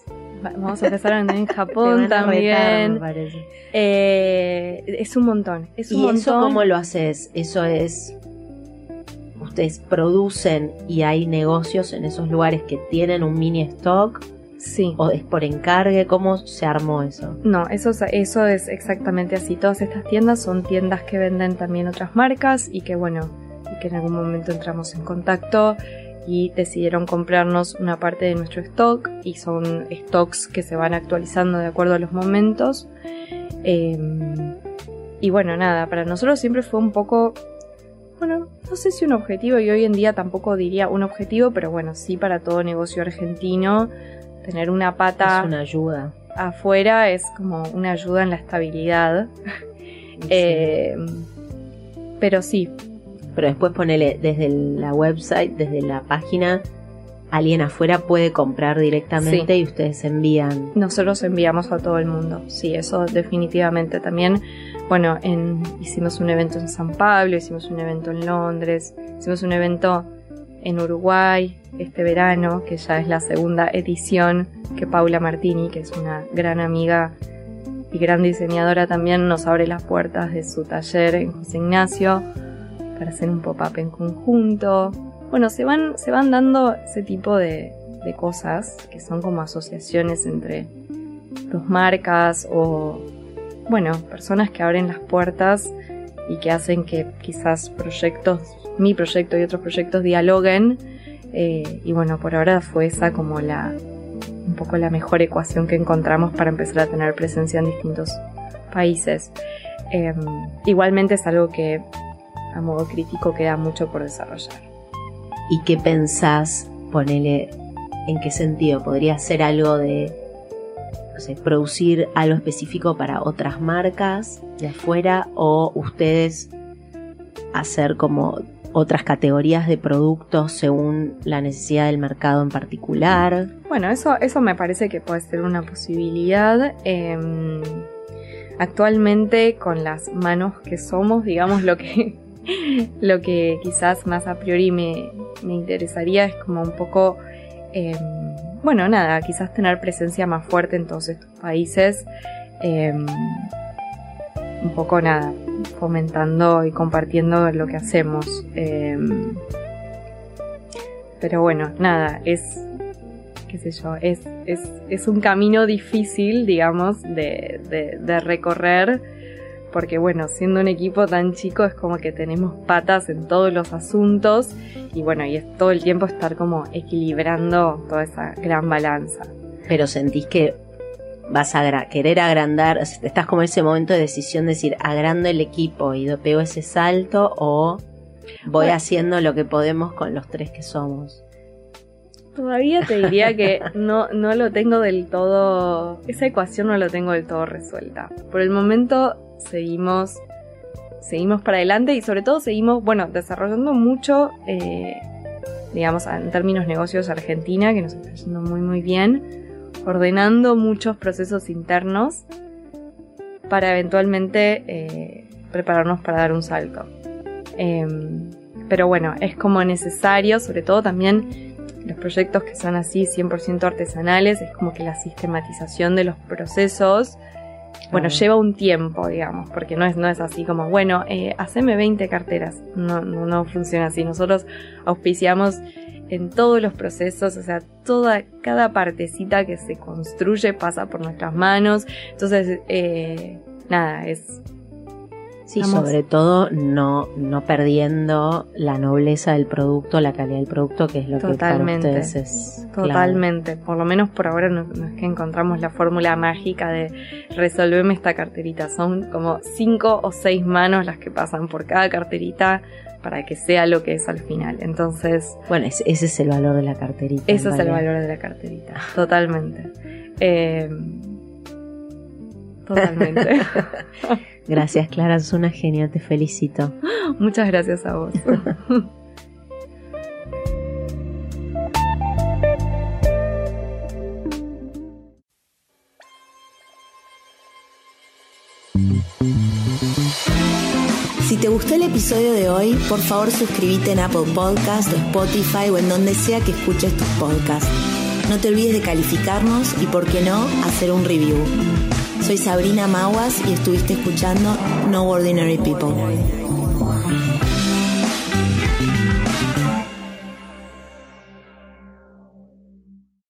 va- Vamos a empezar a vender en (laughs) Te Japón van a retar, me también. parece. Eh, es un montón. Es un ¿Y eso montón. cómo lo haces? Eso es... Ustedes producen y hay negocios en esos lugares que tienen un mini stock Sí. o es por encargue, ¿cómo se armó eso? No, eso, es- eso es exactamente así. Todas estas tiendas son tiendas que venden también otras marcas y que bueno, y que en algún momento entramos en contacto y decidieron comprarnos una parte de nuestro stock y son stocks que se van actualizando de acuerdo a los momentos. Eh, y bueno, nada, para nosotros siempre fue un poco, bueno, no sé si un objetivo y hoy en día tampoco diría un objetivo, pero bueno, sí para todo negocio argentino, tener una pata Es una ayuda. afuera es como una ayuda en la estabilidad. Eh, pero sí, Pero después ponele desde la website, desde la página, alguien afuera puede comprar directamente y ustedes envían. nosotros enviamos a todo el mundo. Sí, eso definitivamente también. Bueno, en, hicimos un evento en San Pablo, hicimos un evento en Londres, hicimos un evento en Uruguay este verano, que ya es la segunda edición, que Paula Martini, que es una gran amiga y gran diseñadora también, nos abre las puertas de su taller en José Ignacio para hacer un pop-up en conjunto. Bueno, se van, se van dando ese tipo de, de cosas que son como asociaciones entre dos marcas o, bueno, personas que abren las puertas y que hacen que quizás proyectos, mi proyecto y otros proyectos dialoguen. Eh, y bueno, por ahora fue esa como la, un poco la mejor ecuación que encontramos para empezar a tener presencia en distintos países. Eh, igualmente es algo que a modo crítico queda mucho por desarrollar. ¿Y qué pensás? Ponele, ¿en qué sentido? ¿Podría ser algo de, no sé, producir algo específico para otras marcas de afuera o ustedes hacer como otras categorías de productos según la necesidad del mercado en particular? Bueno, eso, eso me parece que puede ser una posibilidad. Eh, actualmente, con las manos que somos, digamos, lo que, (laughs) lo que quizás más a priori me, me interesaría es como un poco, eh, bueno, nada, quizás tener presencia más fuerte en todos estos países. Eh, un poco nada, fomentando y compartiendo lo que hacemos. Eh, pero bueno, nada, es, qué sé yo, es, es, es un camino difícil, digamos, de, de recorrer, porque bueno, siendo un equipo tan chico es como que tenemos patas en todos los asuntos y bueno, y es todo el tiempo estar como equilibrando toda esa gran balanza. Pero sentís que vas a agra- querer agrandar, estás como en ese momento de decisión de decir, agrando el equipo y pego ese salto o voy Bueno. haciendo lo que podemos con los tres que somos. Todavía te diría (laughs) que no, no lo tengo del todo, esa ecuación no lo tengo del todo resuelta. Por el momento seguimos, seguimos para adelante y sobre todo seguimos, bueno, desarrollando mucho, eh, digamos, en términos negocios Argentina, que nos está yendo muy muy bien, ordenando muchos procesos internos para eventualmente eh, prepararnos para dar un salto. Em, pero bueno, es como necesario, sobre todo también los proyectos que son así 100% artesanales, es como que la sistematización de los procesos, bueno, lleva un tiempo, digamos, porque no es, no es así como, bueno, eh, haceme 20 carteras. No, no, no funciona así. Nosotros auspiciamos en todos los procesos, o sea, toda, cada partecita que se construye pasa por nuestras manos. Entonces, eh, nada, es Sí, sobre todo no, no perdiendo la nobleza del producto, la calidad del producto, que es lo que para ustedes es. Totalmente. Por lo menos por ahora no, es que encontramos la fórmula mágica de resolverme esta carterita. Son como cinco o seis manos las que pasan por cada carterita para que sea lo que es al final. Entonces. Bueno, ese, es el valor de la carterita. Eso es el valor de la carterita. Totalmente. Eh, totalmente. (laughs) (laughs) Gracias, Clara, es una genia, te felicito. (gasps) Muchas gracias a vos. (laughs) Si te gustó el episodio de hoy, por favor suscríbete en Apple Podcast, Spotify o en donde sea que escuches tus podcasts. No te olvides de calificarnos y, por qué no, hacer un review. Soy Sabrina Maguas y estuviste escuchando No Ordinary People.